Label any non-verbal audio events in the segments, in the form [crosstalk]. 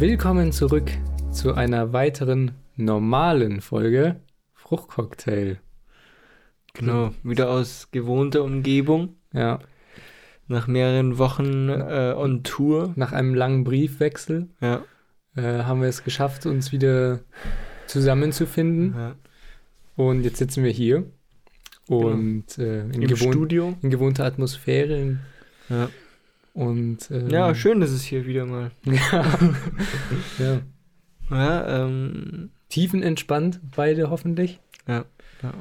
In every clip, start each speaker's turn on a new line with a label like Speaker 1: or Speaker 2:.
Speaker 1: Willkommen zurück zu einer weiteren normalen Folge Fruchtcocktail.
Speaker 2: Genau, wieder aus gewohnter Umgebung.
Speaker 1: Ja,
Speaker 2: Nach mehreren Wochen äh, on Tour.
Speaker 1: nach einem langen Briefwechsel
Speaker 2: Ja.
Speaker 1: äh, haben wir es geschafft, uns wieder zusammenzufinden.
Speaker 2: ja.
Speaker 1: Und jetzt sitzen wir hier und äh, in,
Speaker 2: Im
Speaker 1: gewohnt,
Speaker 2: Studio.
Speaker 1: in gewohnter Atmosphäre.
Speaker 2: Ja.
Speaker 1: Und ähm,
Speaker 2: ja, schön ist es hier wieder mal. [laughs]
Speaker 1: ja, [laughs] ja.
Speaker 2: Ja, ähm,
Speaker 1: Tiefenentspannt, beide hoffentlich.
Speaker 2: ja,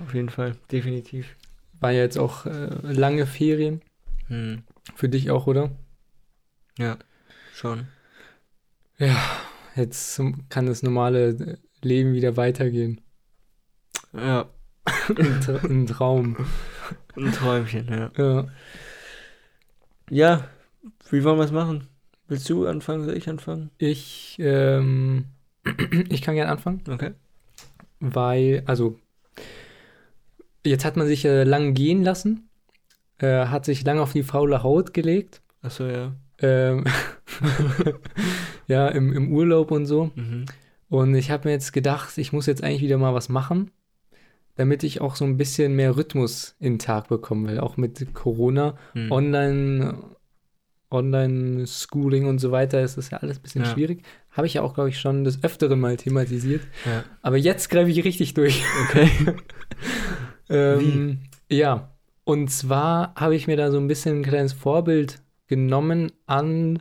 Speaker 2: auf jeden Fall. Definitiv.
Speaker 1: War ja jetzt auch äh, lange Ferien.
Speaker 2: Hm.
Speaker 1: Für dich auch, oder?
Speaker 2: Ja, schon.
Speaker 1: Ja, jetzt kann das normale Leben wieder weitergehen.
Speaker 2: Ja,
Speaker 1: ein Traum.
Speaker 2: ein Träumchen, ja.
Speaker 1: Ja.
Speaker 2: Ja, wie wollen wir es machen? Willst du anfangen? Soll ich anfangen?
Speaker 1: Ich, ähm, [clears throat] ich kann gerne anfangen,
Speaker 2: Okay.
Speaker 1: weil, also, jetzt hat man sich äh, lang gehen lassen, äh, hat sich lang auf die faule Haut gelegt,
Speaker 2: Achso, ja.
Speaker 1: ähm, [laughs] ja, im, im Urlaub und so.
Speaker 2: Mhm.
Speaker 1: Und ich habe mir jetzt gedacht, ich muss jetzt eigentlich wieder mal was machen, damit ich auch so ein bisschen mehr Rhythmus in den Tag bekomme, weil auch mit Corona,
Speaker 2: Hm.
Speaker 1: Online, Online-Schooling und so weiter ist das ja alles ein bisschen
Speaker 2: Ja.
Speaker 1: schwierig. Habe ich ja auch, glaube ich, schon des Öfteren mal thematisiert.
Speaker 2: Ja.
Speaker 1: Aber jetzt greife ich richtig durch.
Speaker 2: Okay. [laughs]
Speaker 1: ähm, ja, und zwar habe ich mir da so ein bisschen ein kleines Vorbild genommen an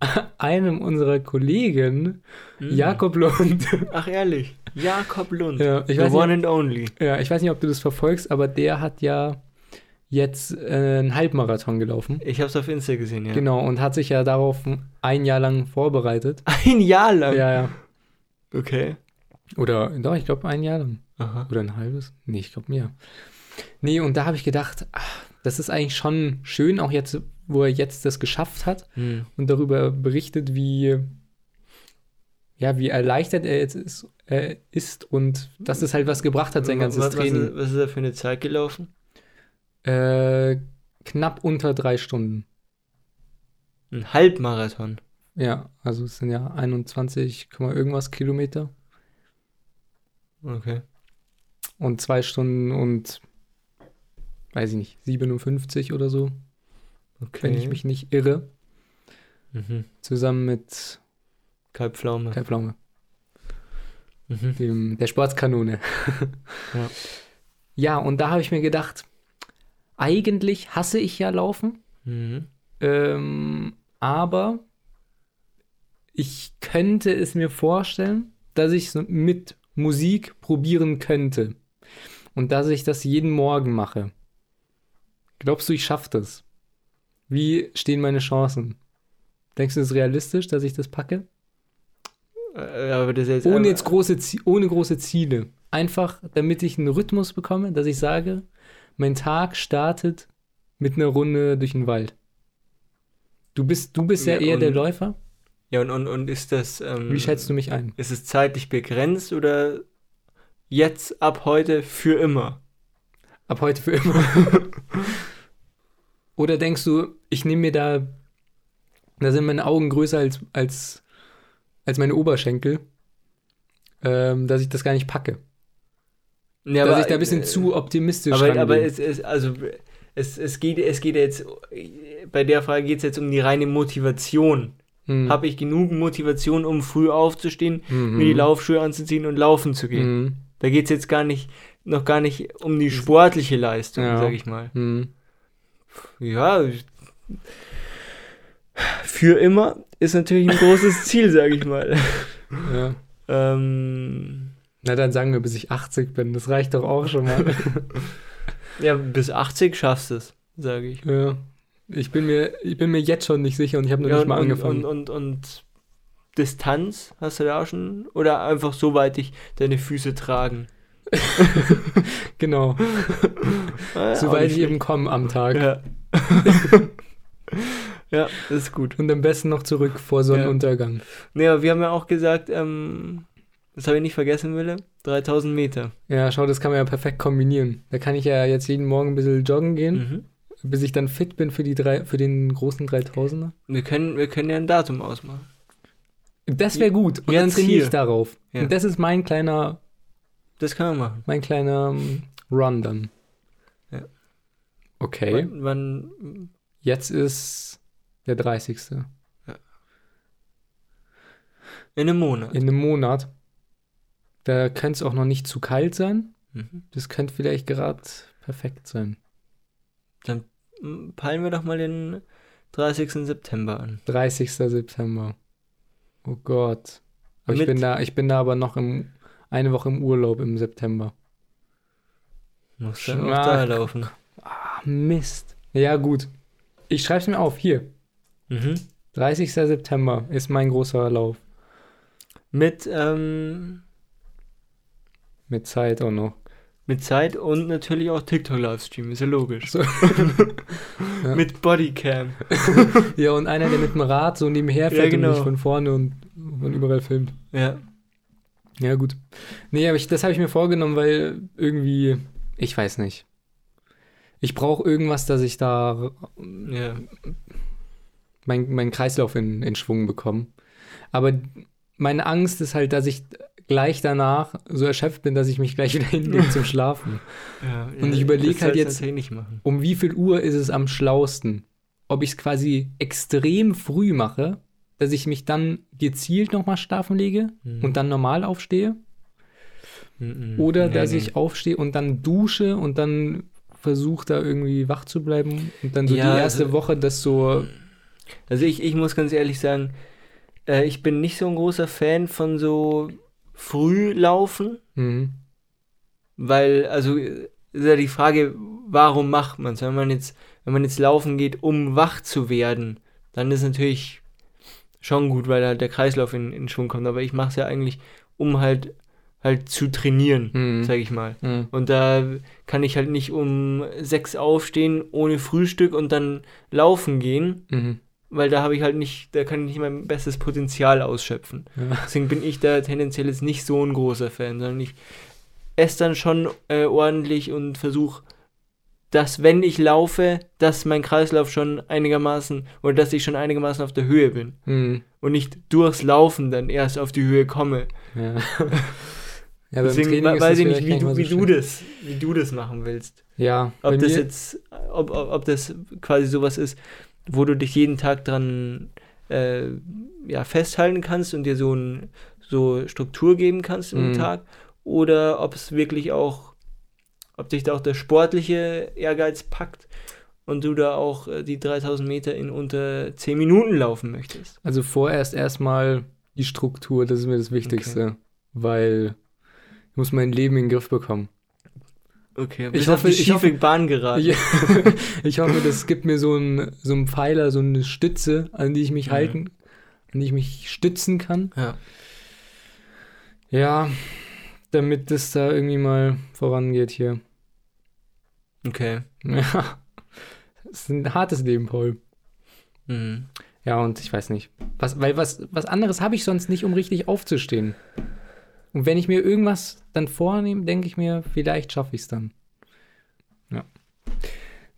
Speaker 1: [laughs] einem unserer Kollegen,
Speaker 2: Mhm.
Speaker 1: Jakob Lund.
Speaker 2: Ach, ehrlich. Jakob Lund.
Speaker 1: ja, ich
Speaker 2: The one
Speaker 1: nicht,
Speaker 2: and only.
Speaker 1: ja, ich weiß nicht, ob du das verfolgst, aber der hat ja jetzt äh, einen Halbmarathon gelaufen.
Speaker 2: Ich hab's auf Insta gesehen, ja.
Speaker 1: Genau, und hat sich ja darauf ein Jahr lang vorbereitet. [laughs]
Speaker 2: Ein Jahr lang.
Speaker 1: Ja, ja.
Speaker 2: Okay.
Speaker 1: Oder, doch, ich glaube ein Jahr lang.
Speaker 2: Aha.
Speaker 1: Oder ein halbes? Nee, ich glaube mehr. Nee, und da habe ich gedacht, ach, das ist eigentlich schon schön, auch jetzt, wo er jetzt das geschafft hat
Speaker 2: Hm.
Speaker 1: und darüber berichtet, wie, ja, wie erleichtert er jetzt ist, äh, ist und dass es halt was gebracht hat, sein ganzes
Speaker 2: was, was,
Speaker 1: Training.
Speaker 2: ist, was ist da für eine Zeit gelaufen?
Speaker 1: Äh, knapp unter drei Stunden.
Speaker 2: Ein Halbmarathon.
Speaker 1: Ja, also es sind ja 21, Komma irgendwas Kilometer
Speaker 2: Okay.
Speaker 1: und zwei Stunden und, weiß ich nicht, 57 oder so,
Speaker 2: Okay.
Speaker 1: wenn ich mich nicht irre,
Speaker 2: Mhm.
Speaker 1: zusammen mit
Speaker 2: Kalbpflaume.
Speaker 1: Kai Pflaume.
Speaker 2: Mhm.
Speaker 1: dem, der Sportskanone.
Speaker 2: Ja. [laughs]
Speaker 1: ja, und da habe ich mir gedacht, eigentlich hasse ich ja Laufen,
Speaker 2: Mhm.
Speaker 1: ähm, aber ich könnte es mir vorstellen, dass ich es mit Musik probieren könnte und dass ich das jeden Morgen mache. Glaubst du, ich schaffe das? Wie stehen meine Chancen? Denkst du, es ist realistisch, dass ich das packe?
Speaker 2: Äh, aber das jetzt
Speaker 1: Ohne jetzt große, ohne große Ziele. Einfach, damit ich einen Rhythmus bekomme, dass ich sage, mein Tag startet mit einer Runde durch den Wald. Du bist, du bist ja,
Speaker 2: Ja,
Speaker 1: eher der Läufer.
Speaker 2: Ja, und, und, und ist das. Ähm,
Speaker 1: Wie schätzt du mich ein?
Speaker 2: Ist es zeitlich begrenzt oder jetzt ab heute für immer?
Speaker 1: Ab heute für immer. [laughs] Oder denkst du, ich nehme mir da, da sind meine Augen größer als, als, als meine Oberschenkel, ähm, dass ich das gar nicht packe.
Speaker 2: Ja,
Speaker 1: dass ich da ein bisschen
Speaker 2: äh,
Speaker 1: zu optimistisch
Speaker 2: Aber,
Speaker 1: rangehe.
Speaker 2: aber es, es, also, es, es, geht, es geht jetzt, bei der Frage geht es jetzt um die reine Motivation.
Speaker 1: Hm.
Speaker 2: Habe ich genug Motivation, um früh aufzustehen,
Speaker 1: Mhm.
Speaker 2: mir die Laufschuhe anzuziehen und laufen zu gehen?
Speaker 1: Mhm.
Speaker 2: Da geht es jetzt gar nicht, noch gar nicht um die sportliche Leistung,
Speaker 1: Ja.
Speaker 2: sag ich mal.
Speaker 1: Mhm.
Speaker 2: Ja, für immer ist natürlich ein großes Ziel, sag ich mal. [laughs]
Speaker 1: Ja.
Speaker 2: Ähm,
Speaker 1: Na, dann sagen wir, bis ich 80 bin. Das reicht doch auch schon mal. [laughs]
Speaker 2: ja, bis 80 schaffst du es, sage ich.
Speaker 1: ja. Ich bin, mir, ich bin mir jetzt schon nicht sicher und ich habe noch
Speaker 2: Ja,
Speaker 1: nicht
Speaker 2: und,
Speaker 1: mal angefangen.
Speaker 2: und, und, und Distanz hast du da auch schon? Oder einfach so weit dich deine Füße tragen? [laughs]
Speaker 1: genau. Soweit ich eben komme am Tag.
Speaker 2: Ja. [laughs] ja, ist gut.
Speaker 1: Und am besten noch zurück vor Sonnenuntergang.
Speaker 2: Nee, aber wir haben ja auch gesagt, ähm, das habe ich nicht vergessen, Wille, 3000 Meter.
Speaker 1: Ja. schau, das kann man ja perfekt kombinieren. Da kann ich ja jetzt jeden Morgen ein bisschen joggen gehen,
Speaker 2: Mhm.
Speaker 1: bis ich dann fit bin für, die drei, für den großen 3000er.
Speaker 2: Wir können, wir können ja ein Datum ausmachen.
Speaker 1: Das wäre gut. Und dann
Speaker 2: Jetzt
Speaker 1: trainiere ich
Speaker 2: hier.
Speaker 1: darauf.
Speaker 2: Ja.
Speaker 1: Und das ist mein kleiner,
Speaker 2: Das kann man machen.
Speaker 1: mein kleiner ähm, Run dann.
Speaker 2: Ja.
Speaker 1: Okay.
Speaker 2: Wann, wann,
Speaker 1: Jetzt ist der 30.
Speaker 2: in einem Monat.
Speaker 1: In einem Monat. Da könnte es auch noch nicht zu kalt sein.
Speaker 2: Mhm.
Speaker 1: Das könnte vielleicht gerade perfekt sein.
Speaker 2: Dann mm, peilen wir doch mal den 30. September an.
Speaker 1: 30. September. Oh Gott. Aber ich bin da, ich bin da aber noch im, eine Woche im Urlaub im September.
Speaker 2: Muss dann auch da laufen.
Speaker 1: Ah, Mist. Ja, gut. Ich schreibe es mir auf. Hier.
Speaker 2: Mhm.
Speaker 1: 30. September ist mein großer Lauf.
Speaker 2: Mit, ähm,
Speaker 1: Mit Zeit auch noch.
Speaker 2: mit Zeit und natürlich auch TikTok-Livestream, ist ja logisch.
Speaker 1: So. [laughs] Ja.
Speaker 2: Mit Bodycam. [laughs]
Speaker 1: Ja, und einer, der mit dem Rad so nebenher
Speaker 2: Ja,
Speaker 1: fährt
Speaker 2: genau.
Speaker 1: und mich von vorne und von überall filmt.
Speaker 2: Ja.
Speaker 1: Ja, gut. Nee, aber ich, das habe ich mir vorgenommen, weil irgendwie, ich weiß nicht. Ich brauche irgendwas, dass ich da
Speaker 2: Ja.
Speaker 1: meinen mein Kreislauf in, in Schwung bekomme. Aber meine Angst ist halt, dass ich gleich danach so erschöpft bin, dass ich mich gleich [laughs] wieder hinlege zum Schlafen.
Speaker 2: ja
Speaker 1: Und ich
Speaker 2: ja,
Speaker 1: überleg
Speaker 2: das
Speaker 1: halt jetzt-. Um wie viel Uhr ist es am schlausten? Ob ich es quasi extrem früh mache, dass ich mich dann gezielt nochmal schlafen lege
Speaker 2: Mhm.
Speaker 1: und dann normal aufstehe?
Speaker 2: Mhm.
Speaker 1: Oder
Speaker 2: Nee,
Speaker 1: dass
Speaker 2: nee.
Speaker 1: ich aufstehe und dann dusche und dann versuche da irgendwie wach zu bleiben und dann so
Speaker 2: Ja,
Speaker 1: die erste
Speaker 2: also-
Speaker 1: Woche das so.
Speaker 2: Also ich, ich muss ganz ehrlich sagen, äh, ich bin nicht so ein großer Fan von so Frühlaufen,
Speaker 1: Mhm.
Speaker 2: weil, also ist ja die Frage, warum macht man es? Wenn man jetzt, wenn man jetzt laufen geht, um wach zu werden, dann ist natürlich schon gut, weil halt der Kreislauf in, in Schwung kommt. Aber ich mache es ja eigentlich, um halt halt zu trainieren,
Speaker 1: Mhm.
Speaker 2: sag ich mal.
Speaker 1: Mhm.
Speaker 2: Und da kann ich halt nicht um sechs aufstehen ohne Frühstück und dann laufen gehen,
Speaker 1: Mhm.
Speaker 2: Weil da habe ich halt nicht, da kann ich nicht mein bestes Potenzial ausschöpfen.
Speaker 1: Ja.
Speaker 2: Deswegen bin ich da tendenziell jetzt nicht so ein großer Fan, sondern ich esse dann schon äh, ordentlich und versuche, dass wenn ich laufe, dass mein Kreislauf schon einigermaßen oder dass ich schon einigermaßen auf der Höhe bin
Speaker 1: Mhm.
Speaker 2: und nicht durchs Laufen dann erst auf die Höhe komme.
Speaker 1: Ja. [laughs] ja,
Speaker 2: Deswegen weiß ich nicht, wie du,
Speaker 1: so
Speaker 2: wie du das, wie du das machen willst.
Speaker 1: Ja,
Speaker 2: Ob das jetzt, ob, ob, ob das quasi sowas ist, wo du dich jeden Tag dran äh, ja, festhalten kannst und dir so, ein, so Struktur geben kannst im
Speaker 1: Mhm.
Speaker 2: Tag, oder ob es wirklich auch, ob dich da auch der sportliche Ehrgeiz packt und du da auch äh, die 3000 Meter in unter 10 Minuten laufen möchtest.
Speaker 1: also vorerst erstmal die Struktur, das ist mir das Wichtigste, weil ich muss mein Leben in den Griff bekommen.
Speaker 2: Okay,
Speaker 1: Ich hoffe- ich hoffe-
Speaker 2: Bahn geraten.
Speaker 1: Ja, [laughs] ich hoffe, das gibt mir so einen so einen Pfeiler, so eine Stütze, an die ich mich
Speaker 2: Mhm.
Speaker 1: halten, an die ich mich stützen kann.
Speaker 2: Ja.
Speaker 1: Ja, damit das da irgendwie mal vorangeht hier.
Speaker 2: Okay.
Speaker 1: Ja, es ist ein hartes Leben, Paul.
Speaker 2: Mhm.
Speaker 1: Ja, und ich weiß nicht. Was, weil was, was anderes habe ich sonst nicht, um richtig aufzustehen. Und wenn ich mir irgendwas dann vornehme, denke ich mir, vielleicht schaffe ich es dann. Ja.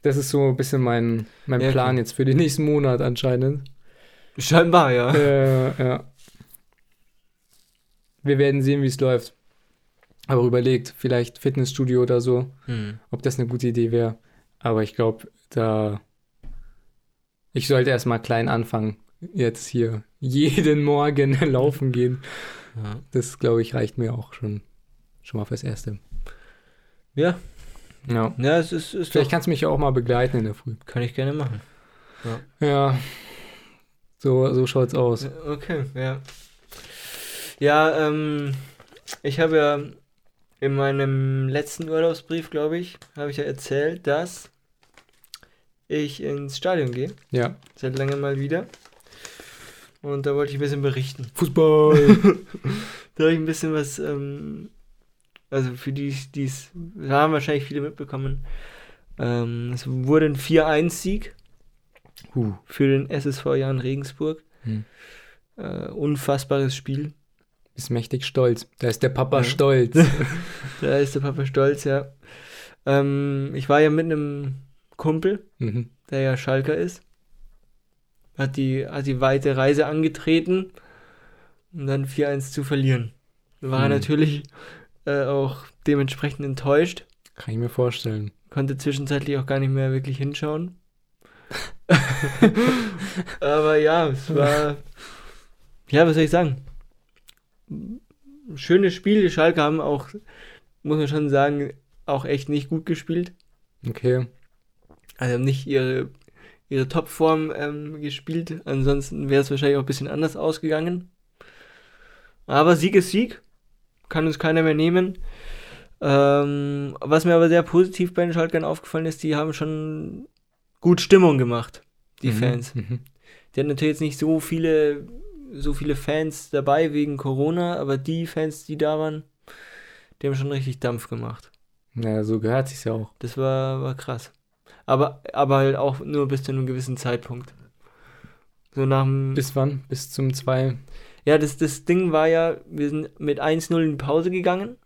Speaker 1: Das ist so ein bisschen mein, mein
Speaker 2: Ja,
Speaker 1: Plan
Speaker 2: okay.
Speaker 1: jetzt für den nächsten Monat anscheinend.
Speaker 2: Scheinbar, ja.
Speaker 1: äh, ja. Wir werden sehen, wie es läuft. Aber überlegt, vielleicht Fitnessstudio oder so,
Speaker 2: Mhm.
Speaker 1: ob das eine gute Idee wäre. Aber ich glaube, da. Ich sollte erstmal klein anfangen. Jetzt hier jeden Morgen [laughs] laufen gehen.
Speaker 2: Ja.
Speaker 1: Das, glaube ich, reicht mir auch schon, schon mal fürs Erste.
Speaker 2: ja,
Speaker 1: Ja.
Speaker 2: ja, es ist, ist
Speaker 1: Vielleicht
Speaker 2: doch,
Speaker 1: kannst du mich ja auch mal begleiten in der Früh.
Speaker 2: kann ich gerne machen.
Speaker 1: Ja. So, so schaut's aus.
Speaker 2: Ja, Okay, ja. Ja, ähm, ich habe ja in meinem letzten Urlaubsbrief, glaube ich, habe ich ja erzählt, dass ich ins Stadion gehe.
Speaker 1: Ja.
Speaker 2: Seit langem mal wieder. Und da wollte ich ein bisschen berichten.
Speaker 1: Fußball. [laughs]
Speaker 2: Da habe ich ein bisschen was, ähm, also für die, die es, haben wahrscheinlich viele mitbekommen. Ähm, es wurde ein 4-1-Sieg
Speaker 1: huh.
Speaker 2: für den SSV Jan Regensburg.
Speaker 1: Hm.
Speaker 2: Äh, unfassbares Spiel.
Speaker 1: Ist mächtig stolz. Da ist der Papa
Speaker 2: Ja.
Speaker 1: stolz. [laughs]
Speaker 2: Da ist der Papa stolz, ja. Ähm, ich war ja mit einem Kumpel,
Speaker 1: mhm.
Speaker 2: der ja Schalker ist. Hat die, hat die weite Reise angetreten. und dann 4-1 zu verlieren. War er
Speaker 1: Hm.
Speaker 2: natürlich äh, auch dementsprechend enttäuscht.
Speaker 1: Kann ich mir vorstellen.
Speaker 2: Konnte zwischenzeitlich auch gar nicht mehr wirklich hinschauen. [laughs] Aber ja, es war. Ja, was soll ich sagen? Schönes Spiel. Die Schalke haben auch, muss man schon sagen, auch echt nicht gut gespielt.
Speaker 1: Okay.
Speaker 2: Also haben nicht ihre, ihre Topform ähm, gespielt. Ansonsten wäre es wahrscheinlich auch ein bisschen anders ausgegangen. Aber Sieg ist Sieg. Kann uns keiner mehr nehmen. Ähm, was mir aber sehr positiv bei den Schalkern aufgefallen ist, die haben schon gut Stimmung gemacht, die
Speaker 1: Mhm,
Speaker 2: Fans.
Speaker 1: Mhm.
Speaker 2: Die hatten natürlich jetzt nicht so viele, so viele Fans dabei wegen Corona, aber die Fans, die da waren, die haben schon richtig Dampf gemacht.
Speaker 1: Ja, so gehört sich's ja auch.
Speaker 2: Das war, war krass. Aber, aber halt auch nur bis zu einem gewissen Zeitpunkt. So nach dem.
Speaker 1: Bis wann? Bis zum 2.
Speaker 2: Ja, das, das Ding war ja, wir sind mit 1-0 in die Pause gegangen.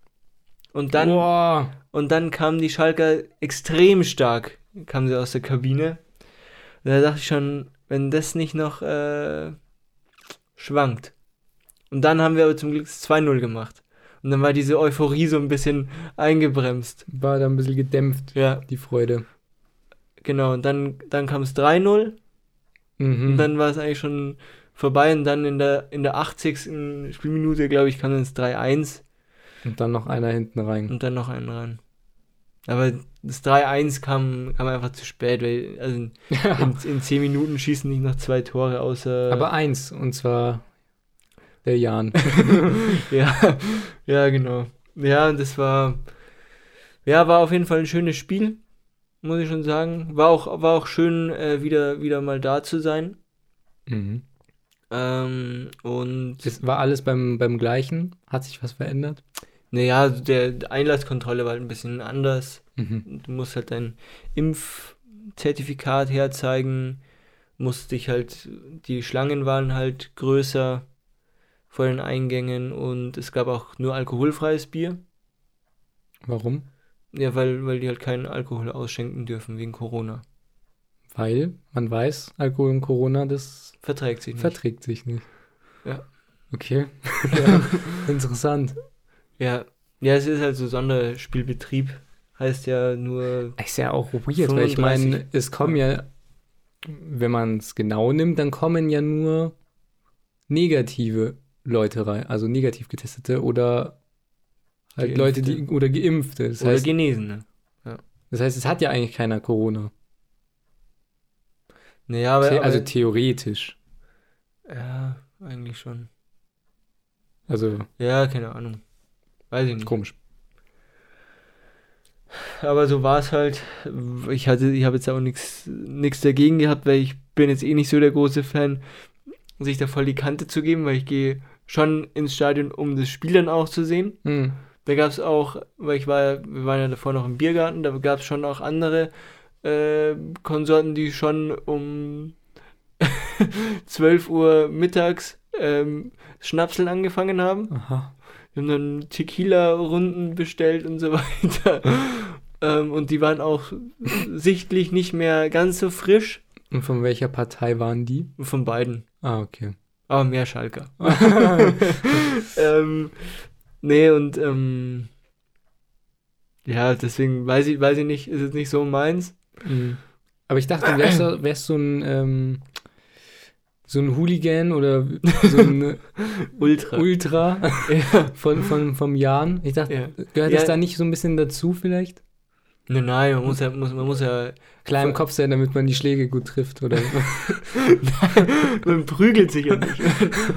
Speaker 2: Und dann,
Speaker 1: Boah.
Speaker 2: und dann kamen die Schalker extrem stark, kamen sie aus der Kabine. Und da dachte ich schon, wenn das nicht noch äh, schwankt. Und dann haben wir aber zum Glück das 2-0 gemacht. Und dann war diese Euphorie so ein bisschen eingebremst.
Speaker 1: War da ein bisschen gedämpft,
Speaker 2: Ja,
Speaker 1: die Freude.
Speaker 2: genau. Und dann, dann kam es 3-0.
Speaker 1: Mhm.
Speaker 2: Und dann war es eigentlich schon vorbei und dann in der, in der 80. Spielminute, glaube ich, kam dann das 3-1
Speaker 1: Und dann noch einer hinten rein.
Speaker 2: und dann noch einen rein. Aber das 3-1 kam, kam einfach zu spät, weil also in, [laughs] in, in 10 Minuten schießen nicht noch zwei Tore außer.
Speaker 1: Aber eins, und zwar der Jan. [laughs]
Speaker 2: ja, ja, genau. Ja, das war. Ja, war auf jeden Fall ein schönes Spiel, muss ich schon sagen. War auch, war auch schön, äh, wieder, wieder mal da zu sein.
Speaker 1: mhm.
Speaker 2: Ähm, und
Speaker 1: Das war alles beim, beim gleichen? Hat sich was verändert?
Speaker 2: Naja, der die Einlasskontrolle war halt ein bisschen anders.
Speaker 1: Mhm.
Speaker 2: Du musst halt dein Impfzertifikat herzeigen, musst dich halt, die Schlangen waren halt größer vor den Eingängen und es gab auch nur alkoholfreies Bier.
Speaker 1: Warum?
Speaker 2: Ja, weil, weil die halt keinen Alkohol ausschenken dürfen wegen Corona.
Speaker 1: Weil man weiß, Alkohol und Corona, das
Speaker 2: Verträgt sich nicht.
Speaker 1: verträgt sich nicht.
Speaker 2: Ja.
Speaker 1: Okay. ja, [laughs] interessant.
Speaker 2: ja. ja, es ist halt so Sonderspielbetrieb. Heißt ja nur,
Speaker 1: Ist ja auch weird, weil ich
Speaker 2: 35.
Speaker 1: meine, es kommen ja, wenn man es genau nimmt, dann kommen ja nur negative Leute rein, also negativ getestete oder halt Leute, die
Speaker 2: Geimpfte.
Speaker 1: oder geimpfte. Das
Speaker 2: oder
Speaker 1: heißt,
Speaker 2: Genesene.
Speaker 1: das heißt, es hat ja eigentlich keiner Corona.
Speaker 2: Naja, aber,
Speaker 1: The
Speaker 2: aber
Speaker 1: also theoretisch.
Speaker 2: ja, eigentlich schon.
Speaker 1: Also
Speaker 2: Ja, keine Ahnung. Weiß ich nicht.
Speaker 1: komisch.
Speaker 2: Aber so war es halt. Ich hatte, ich habe jetzt auch nichts dagegen gehabt, weil ich bin jetzt eh nicht so der große Fan, sich da voll die Kante zu geben, weil ich gehe schon ins Stadion, um das Spiel dann auch zu sehen.
Speaker 1: Hm.
Speaker 2: Da gab es auch, weil ich war, ja- wir waren ja davor noch im Biergarten, da gab es schon auch andere äh, Konsorten, die schon um [laughs] 12 Uhr mittags ähm, Schnapseln angefangen haben.
Speaker 1: Aha.
Speaker 2: Wir haben dann Tequila-Runden bestellt und so [laughs] weiter. ähm, und die waren auch sichtlich nicht mehr ganz so frisch.
Speaker 1: Und von welcher Partei waren die?
Speaker 2: Von beiden.
Speaker 1: Ah, okay.
Speaker 2: Aber mehr Schalker. [laughs] ähm, nee, und ähm, ja, deswegen weiß ich, weiß ich nicht, ist es nicht so meins.
Speaker 1: Mhm. Aber ich dachte, du wärst, so- wärst so ein ähm, so ein Hooligan oder so ein [laughs]
Speaker 2: Ultra.
Speaker 1: Ultra
Speaker 2: ja.
Speaker 1: von, von, vom Jan. Ich dachte,
Speaker 2: ja.
Speaker 1: gehört
Speaker 2: Ja.
Speaker 1: das da nicht so ein bisschen dazu vielleicht?
Speaker 2: Nein, nein, man muss ja, muss, man muss ja,
Speaker 1: Klar im Kopf sein, damit man die Schläge gut trifft, oder? [laughs]
Speaker 2: man prügelt sich ja nicht.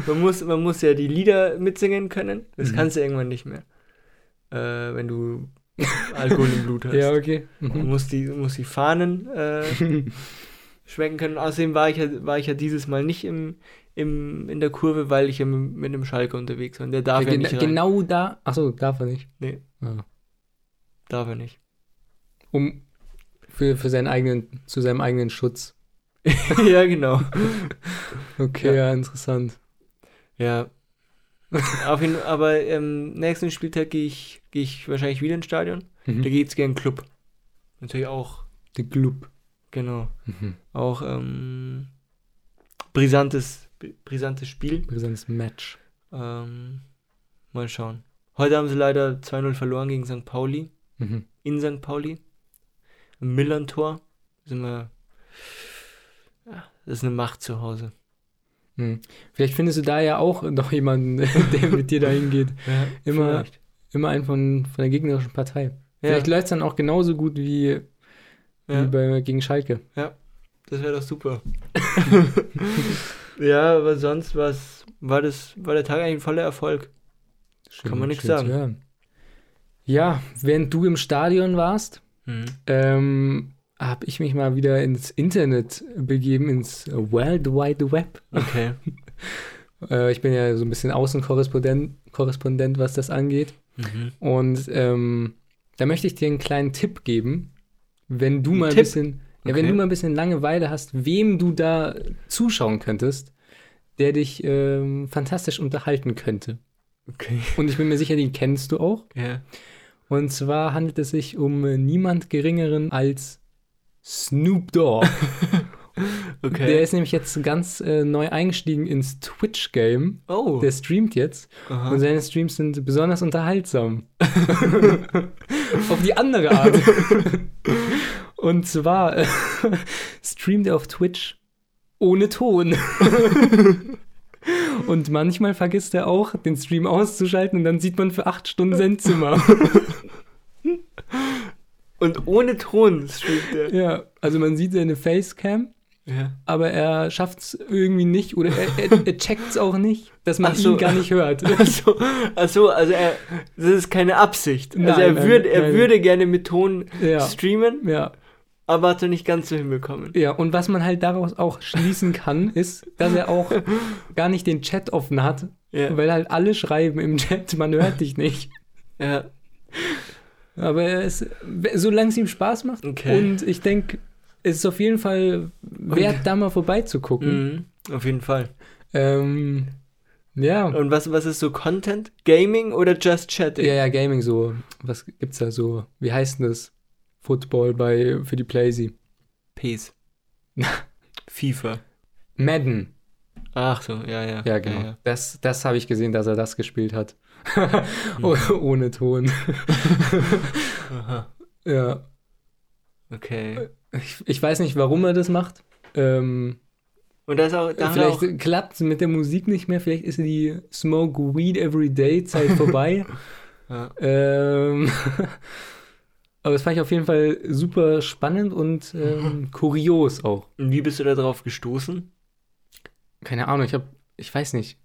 Speaker 2: Man muss, man muss ja die Lieder mitsingen können. Das
Speaker 1: Mhm.
Speaker 2: kannst du irgendwann nicht mehr. Äh, wenn du [laughs] Alkohol im Blut hast.
Speaker 1: ja, okay. Mhm.
Speaker 2: muss die, muss die Fahnen äh, [laughs] schwenken können. Außerdem war ich ja, war ich ja dieses Mal nicht im, im, in der Kurve, weil ich ja mit, mit einem Schalke unterwegs war. Und der darf ja,
Speaker 1: Ja,
Speaker 2: nicht rein.
Speaker 1: genau da. Achso, darf er nicht.
Speaker 2: Nee.
Speaker 1: Ah.
Speaker 2: Darf er nicht.
Speaker 1: Um für, für seinen eigenen, zu seinem eigenen Schutz. [laughs]
Speaker 2: ja, genau.
Speaker 1: Okay,
Speaker 2: Ja.
Speaker 1: ja, interessant.
Speaker 2: Ja. [laughs] Auf jeden, aber ähm, nächsten Spieltag gehe ich, gehe ich wahrscheinlich wieder ins Stadion. Da
Speaker 1: Mhm.
Speaker 2: geht's gern Club. Natürlich auch,
Speaker 1: Der Club.
Speaker 2: genau.
Speaker 1: Mhm.
Speaker 2: Auch ähm, brisantes, brisantes Spiel.
Speaker 1: Brisantes Match.
Speaker 2: Ähm, mal schauen. Heute haben sie leider 2-0 verloren gegen St. Pauli.
Speaker 1: Mhm.
Speaker 2: In St. Pauli. Im Millern-Tor. Sind wir. Ja, das ist eine Macht zu Hause.
Speaker 1: Hm. Vielleicht findest du da ja auch [laughs] noch jemanden, [laughs] der mit dir dahin geht.
Speaker 2: Ja,
Speaker 1: Immer-
Speaker 2: vielleicht.
Speaker 1: Immer einen von, von der gegnerischen Partei.
Speaker 2: Ja,
Speaker 1: Vielleicht läuft es dann auch genauso gut wie, wie
Speaker 2: ja,
Speaker 1: bei, gegen Schalke.
Speaker 2: das wäre doch super. [laughs] ja, aber sonst war's, war, das, war der Tag eigentlich ein voller Erfolg.
Speaker 1: Schön-
Speaker 2: Kann man
Speaker 1: zu
Speaker 2: sagen.
Speaker 1: Ja, während du im Stadion warst,
Speaker 2: Mhm.
Speaker 1: ähm, habe ich mich mal wieder ins Internet begeben, ins World Wide Web.
Speaker 2: Okay. [laughs]
Speaker 1: Äh, ich bin ja so ein bisschen Außenkorrespondent, Korrespondent, was das angeht.
Speaker 2: Mhm.
Speaker 1: Und ähm, da möchte ich dir einen kleinen Tipp geben, wenn du
Speaker 2: Ein
Speaker 1: mal ein
Speaker 2: Tipp?
Speaker 1: bisschen, ja, wenn du mal ein bisschen Langeweile hast, wem du da zuschauen könntest, der dich ähm, fantastisch unterhalten könnte.
Speaker 2: Okay.
Speaker 1: Und ich bin mir sicher, den kennst du auch.
Speaker 2: Ja.
Speaker 1: Und zwar handelt es sich um niemand Geringeren als Snoop Dogg. [laughs]
Speaker 2: Okay.
Speaker 1: Der ist nämlich jetzt ganz äh, neu eingestiegen ins Twitch-Game.
Speaker 2: oh.
Speaker 1: Der streamt jetzt.
Speaker 2: Aha.
Speaker 1: Und seine Streams sind besonders unterhaltsam. [laughs] auf die andere Art. [laughs] Und zwar äh, streamt er auf Twitch ohne Ton. und manchmal vergisst er auch, den Stream auszuschalten und dann sieht man für acht Stunden sein Zimmer.
Speaker 2: Und ohne Ton streamt er.
Speaker 1: ja, also man sieht seine Facecam,
Speaker 2: Ja.
Speaker 1: aber er schafft es irgendwie nicht oder er, er, er checkt es auch nicht, dass man
Speaker 2: Ach so.
Speaker 1: ihn gar nicht hört. [laughs]
Speaker 2: Achso, achso, also er, das ist keine Absicht. Also
Speaker 1: Nein,
Speaker 2: er,
Speaker 1: nein,
Speaker 2: würd, er
Speaker 1: nein.
Speaker 2: würde gerne mit Ton
Speaker 1: Ja.
Speaker 2: streamen,
Speaker 1: ja.
Speaker 2: aber hat er nicht ganz so hinbekommen.
Speaker 1: Ja, und was man halt daraus auch schließen kann, ist, dass er auch [laughs] gar nicht den Chat offen hat,
Speaker 2: Ja.
Speaker 1: weil halt alle schreiben im Chat, man hört dich nicht.
Speaker 2: ja.
Speaker 1: Aber er ist, solange es ihm Spaß macht
Speaker 2: Okay.
Speaker 1: und ich denke, es ist auf jeden Fall wert, da mal vorbeizugucken.
Speaker 2: Mhm. Auf jeden Fall.
Speaker 1: Ähm, ja.
Speaker 2: Und was, was ist so Content? Gaming oder just chatting?
Speaker 1: ja, ja, Gaming so. Was gibt's da so? Wie heißt denn das? Football bei, für die Playsee.
Speaker 2: Peace. [laughs] FIFA.
Speaker 1: Madden.
Speaker 2: Ach so, ja, ja.
Speaker 1: Ja, genau.
Speaker 2: Ja,
Speaker 1: Das, das habe ich gesehen, dass er das gespilt hat. [laughs] Oh, Ohne Ton.
Speaker 2: ja. Aha.
Speaker 1: Ja.
Speaker 2: Okay.
Speaker 1: Ich, ich weiß nicht, warum er das macht. Ähm,
Speaker 2: Und da ist auch, da
Speaker 1: vielleicht klappt es mit der Musik nicht mehr. Vielleicht ist die Smoke Weed Every Day Zeit vorbei. [laughs]
Speaker 2: ja.
Speaker 1: ähm, [laughs] aber das fand ich auf jeden Fall super spannend und ähm, kurios auch.
Speaker 2: Und wie bist du da drauf gestoßen?
Speaker 1: Keine Ahnung, ich habe, ich weiß nicht.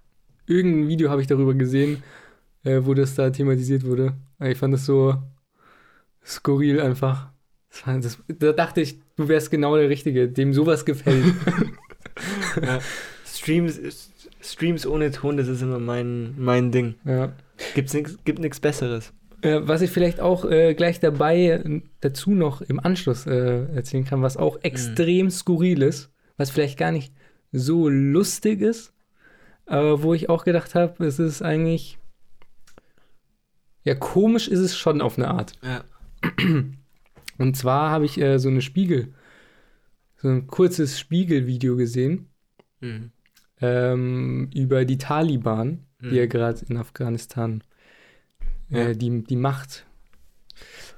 Speaker 1: Irgendein Video habe ich darüber gesehen, äh, wo das da thematisiert wurde. Ich fand das so skurril einfach. Das das, da dachte ich, du wärst genau der Richtige, dem sowas gefällt. [laughs]
Speaker 2: ja. Streams, Streams ohne Ton, das ist immer mein, mein Ding.
Speaker 1: ja.
Speaker 2: Gibt's nix, gibt nichts Besseres.
Speaker 1: Äh, was ich vielleicht auch äh, gleich dabei äh, dazu noch im Anschluss äh, erzählen kann, was auch extrem skurril ist, was vielleicht gar nicht so lustig ist, aber wo ich auch gedacht habe, es ist eigentlich. Ja, komisch ist es schon auf eine Art.
Speaker 2: Ja.
Speaker 1: Und zwar habe ich äh, so eine Spiegel, so ein kurzes Spiegelvideo gesehen
Speaker 2: Mhm.
Speaker 1: ähm, über die Taliban, die
Speaker 2: Mhm.
Speaker 1: ja gerade in Afghanistan
Speaker 2: Ja.
Speaker 1: äh, die, die Macht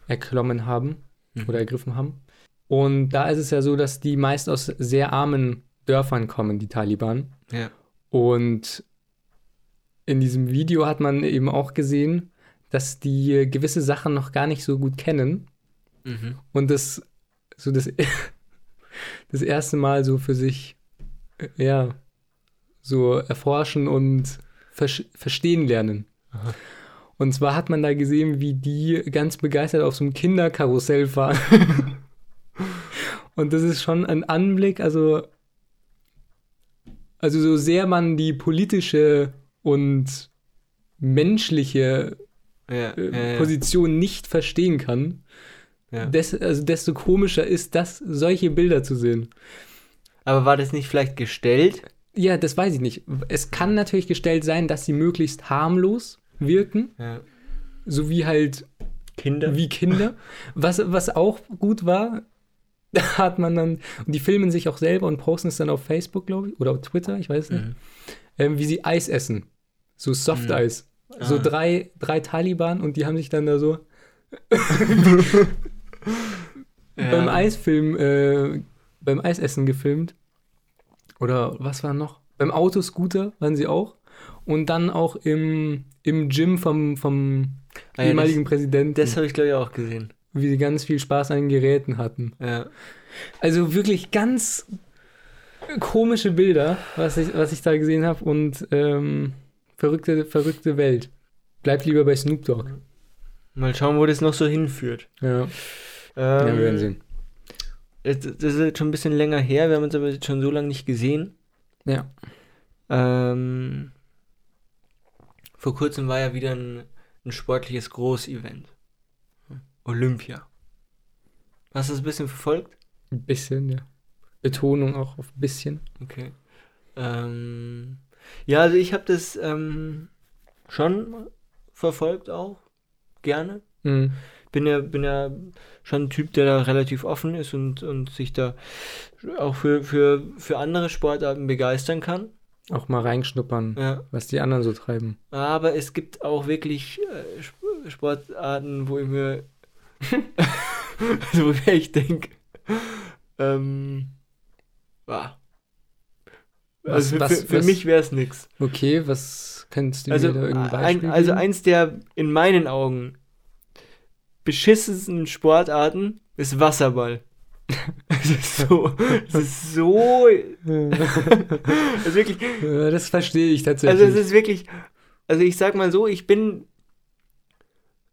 Speaker 1: erklommen haben
Speaker 2: Mhm.
Speaker 1: oder ergriffen haben. Und da ist es ja so, dass die meist aus sehr armen Dörfern kommen, die Taliban.
Speaker 2: Ja.
Speaker 1: Und in diesem Video hat man eben auch gesehen, dass die äh, gewisse Sachen noch gar nicht so gut kennen
Speaker 2: Mhm.
Speaker 1: und das so das, [laughs] das erste Mal so für sich äh, ja so erforschen und versch- verstehen lernen.
Speaker 2: Aha.
Speaker 1: Und zwar hat man da gesehen, wie die ganz begeistert auf so einem Kinderkarussell fahren. [laughs] und das ist schon ein Anblick, also also so sehr man die politische und menschliche
Speaker 2: Ja,
Speaker 1: äh,
Speaker 2: ja, ja.
Speaker 1: Position nicht verstehen kann,
Speaker 2: ja.
Speaker 1: des, also desto komischer ist das, solche Bilder zu sehen.
Speaker 2: Aber war das nicht vielleicht gestellt?
Speaker 1: Ja, das weiß ich nicht. Es kann natürlich gestellt sein, dass sie möglichst harmlos wirken,
Speaker 2: Ja.
Speaker 1: so wie halt
Speaker 2: Kinder?
Speaker 1: wie Kinder. Was, was auch gut war, da [laughs] hat man dann, und die filmen sich auch selber und posten es dann auf Facebook, glaube ich, oder auf Twitter, ich weiß es nicht,
Speaker 2: Mhm.
Speaker 1: ähm, wie sie Eis essen. So Soft
Speaker 2: Mhm.
Speaker 1: Eis. So
Speaker 2: Ah.
Speaker 1: drei, drei Taliban und die haben sich dann da so [laughs] beim Eisfilm, äh, beim Eisessen gefilmt. Oder was war noch? Beim Autoscooter waren sie auch. Und dann auch im, im Gym vom, vom
Speaker 2: Ah ja,
Speaker 1: ehemaligen Präsidenten,
Speaker 2: Das habe ich, glaube ich, auch gesehen.
Speaker 1: wie sie ganz viel Spaß an den Geräten hatten.
Speaker 2: Ja.
Speaker 1: Also wirklich ganz komische Bilder, was ich, was ich da gesehen habe und ähm, verrückte, verrückte Welt. Bleibt lieber bei Snoop Dogg.
Speaker 2: Mal schauen, wo das noch so hinführt.
Speaker 1: Ja,
Speaker 2: Ähm,
Speaker 1: ja wir werden sehen.
Speaker 2: Das das ist jetzt schon ein bisschen länger her, wir haben uns aber jetzt schon so lange nicht gesehen.
Speaker 1: Ja.
Speaker 2: Ähm, vor kurzem war ja wieder ein, ein sportliches Großevent. Olympia. Hast du das ein bisschen verfolgt?
Speaker 1: Ein bisschen, ja. Betonung auch auf ein bisschen.
Speaker 2: Okay. Ähm, ja, also ich habe das ähm, schon verfolgt auch. Gerne.
Speaker 1: Mhm.
Speaker 2: Bin ja, bin ja schon ein Typ, der da relativ offen ist und, und sich da auch für, für, für andere Sportarten begeistern kann.
Speaker 1: Auch mal reinschnuppern,
Speaker 2: Ja.
Speaker 1: was die anderen so treiben.
Speaker 2: Aber es gibt auch wirklich äh, Sp- Sportarten, wo ich mir, also [laughs] [laughs] wo ich denke, ähm.
Speaker 1: Was-
Speaker 2: Also für,
Speaker 1: was-
Speaker 2: für,
Speaker 1: was-
Speaker 2: mich wäre es nix.
Speaker 1: Okay, was könntest du
Speaker 2: Also,
Speaker 1: mir da irgendein
Speaker 2: ein,
Speaker 1: Beispiel
Speaker 2: also
Speaker 1: geben?
Speaker 2: eins der in meinen Augen beschissensten Sportarten ist Wasserball. [laughs] Es ist so, es ist so, [laughs] es ist wirklich,
Speaker 1: das verstehe ich tatsächlich.
Speaker 2: also es ist wirklich, also ich sag mal so, ich bin,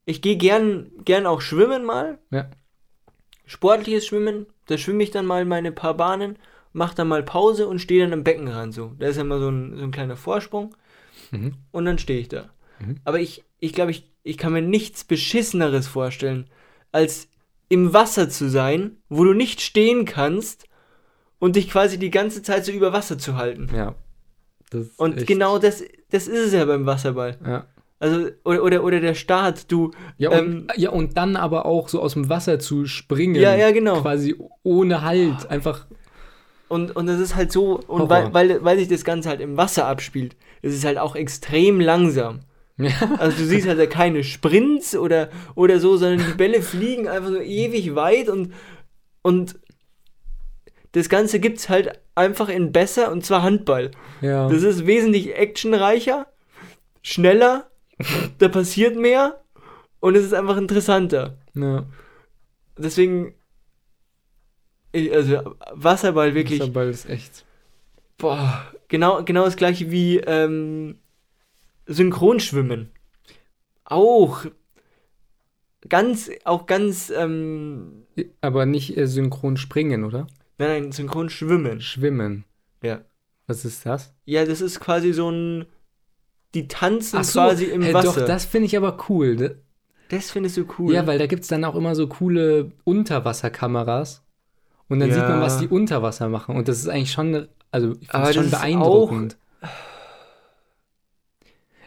Speaker 2: ich gehe gern, gern auch schwimmen mal.
Speaker 1: Ja.
Speaker 2: Sportliches Schwimmen, da schwimme ich dann mal meine paar Bahnen, mach dann mal Pause und stehe dann am Beckenrand so. Da ist ja mal so ein, so ein kleiner Vorsprung
Speaker 1: mhm.
Speaker 2: und dann stehe ich da.
Speaker 1: Mhm.
Speaker 2: Aber ich, ich glaube, ich, ich kann mir nichts Beschisseneres vorstellen, als im Wasser zu sein, wo du nicht stehen kannst und dich quasi die ganze Zeit so über Wasser zu halten.
Speaker 1: Ja.
Speaker 2: Und
Speaker 1: echt-
Speaker 2: genau das, das ist es ja beim Wasserball.
Speaker 1: Ja.
Speaker 2: Also, oder, oder, oder der Start, du.
Speaker 1: Ja, und,
Speaker 2: Ähm,
Speaker 1: ja, und dann aber auch so aus dem Wasser zu springen.
Speaker 2: Ja, ja, genau.
Speaker 1: Quasi ohne Halt. Einfach.
Speaker 2: Und, und das ist halt so, und weil, weil, weil sich das Ganze halt im Wasser abspielt, ist es halt auch extrem langsam.
Speaker 1: Ja.
Speaker 2: Also du siehst halt keine Sprints oder, oder so, sondern die Bälle fliegen einfach so ewig weit und, und das Ganze gibt's halt einfach in besser und zwar Handball.
Speaker 1: ja.
Speaker 2: Das ist wesentlich actionreicher, schneller, da passiert mehr und es ist einfach interessanter.
Speaker 1: ja.
Speaker 2: Deswegen, also Wasserball wirklich,
Speaker 1: Wasserball ist echt.
Speaker 2: boah, genau, genau das gleiche wie ähm, Synchronschwimmen. Auch ganz, auch ganz, ähm,
Speaker 1: Aber nicht äh, synchron springen, oder?
Speaker 2: nein, nein, Synchronschwimmen.
Speaker 1: Schwimmen.
Speaker 2: Ja.
Speaker 1: Was ist das?
Speaker 2: Ja, das ist quasi so ein, die tanzen
Speaker 1: so,
Speaker 2: quasi im
Speaker 1: äh,
Speaker 2: Wasser.
Speaker 1: Doch, das finde ich aber cool. Da-
Speaker 2: das findest du cool.
Speaker 1: Ja, weil da gibt es dann auch immer so coole Unterwasserkameras. Und dann
Speaker 2: Ja.
Speaker 1: sieht man, was die unter Wasser machen. Und das ist eigentlich schon, also ich finde es schon beeindruckend.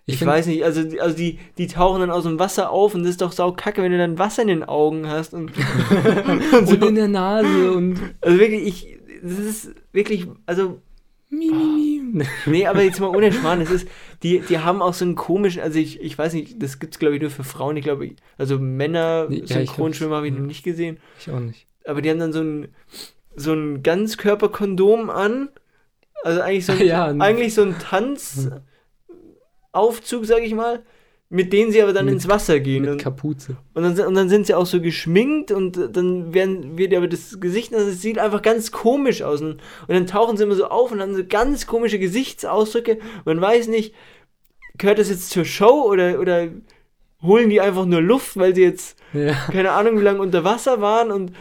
Speaker 2: Ich,
Speaker 1: find-
Speaker 2: weiß nicht, also, die- also die, die tauchen dann aus dem Wasser auf und das ist doch sau kacke, wenn du dann Wasser in den Augen hast und, [laughs] [laughs] und
Speaker 1: Und
Speaker 2: so.
Speaker 1: in der Nase und.
Speaker 2: Also wirklich, ich, das ist wirklich, also,
Speaker 1: Mi, mi, mi. [laughs]
Speaker 2: nee, aber jetzt mal ohne Schmarrn, das ist, die, die haben auch so einen komischen, also ich, ich weiß nicht, das gibt's glaube ich nur für Frauen, ich glaube, also Männer
Speaker 1: Nee, ja, ich
Speaker 2: Synchronschwimmer
Speaker 1: glaub,
Speaker 2: habe ich noch
Speaker 1: ja.
Speaker 2: nicht gesehen,
Speaker 1: Ich auch nicht.
Speaker 2: Aber die haben dann so ein, so ein Ganzkörperkondom an, also eigentlich so ein, [laughs]
Speaker 1: Ja,
Speaker 2: eigentlich so ein Tanzaufzug, sag ich mal, mit denen sie aber dann
Speaker 1: Mit-
Speaker 2: ins Wasser gehen
Speaker 1: Mit
Speaker 2: und,
Speaker 1: Kapuze.
Speaker 2: und, dann, sind- und dann sind sie auch so geschminkt und äh, dann werden, wird aber das Gesicht, also es sieht einfach ganz komisch aus. Und, und dann tauchen sie immer so auf und haben so ganz komische Gesichtsausdrücke. Man weiß nicht, gehört das jetzt zur Show oder, oder holen die einfach nur Luft, weil sie jetzt
Speaker 1: Ja.
Speaker 2: keine Ahnung wie lange unter Wasser waren und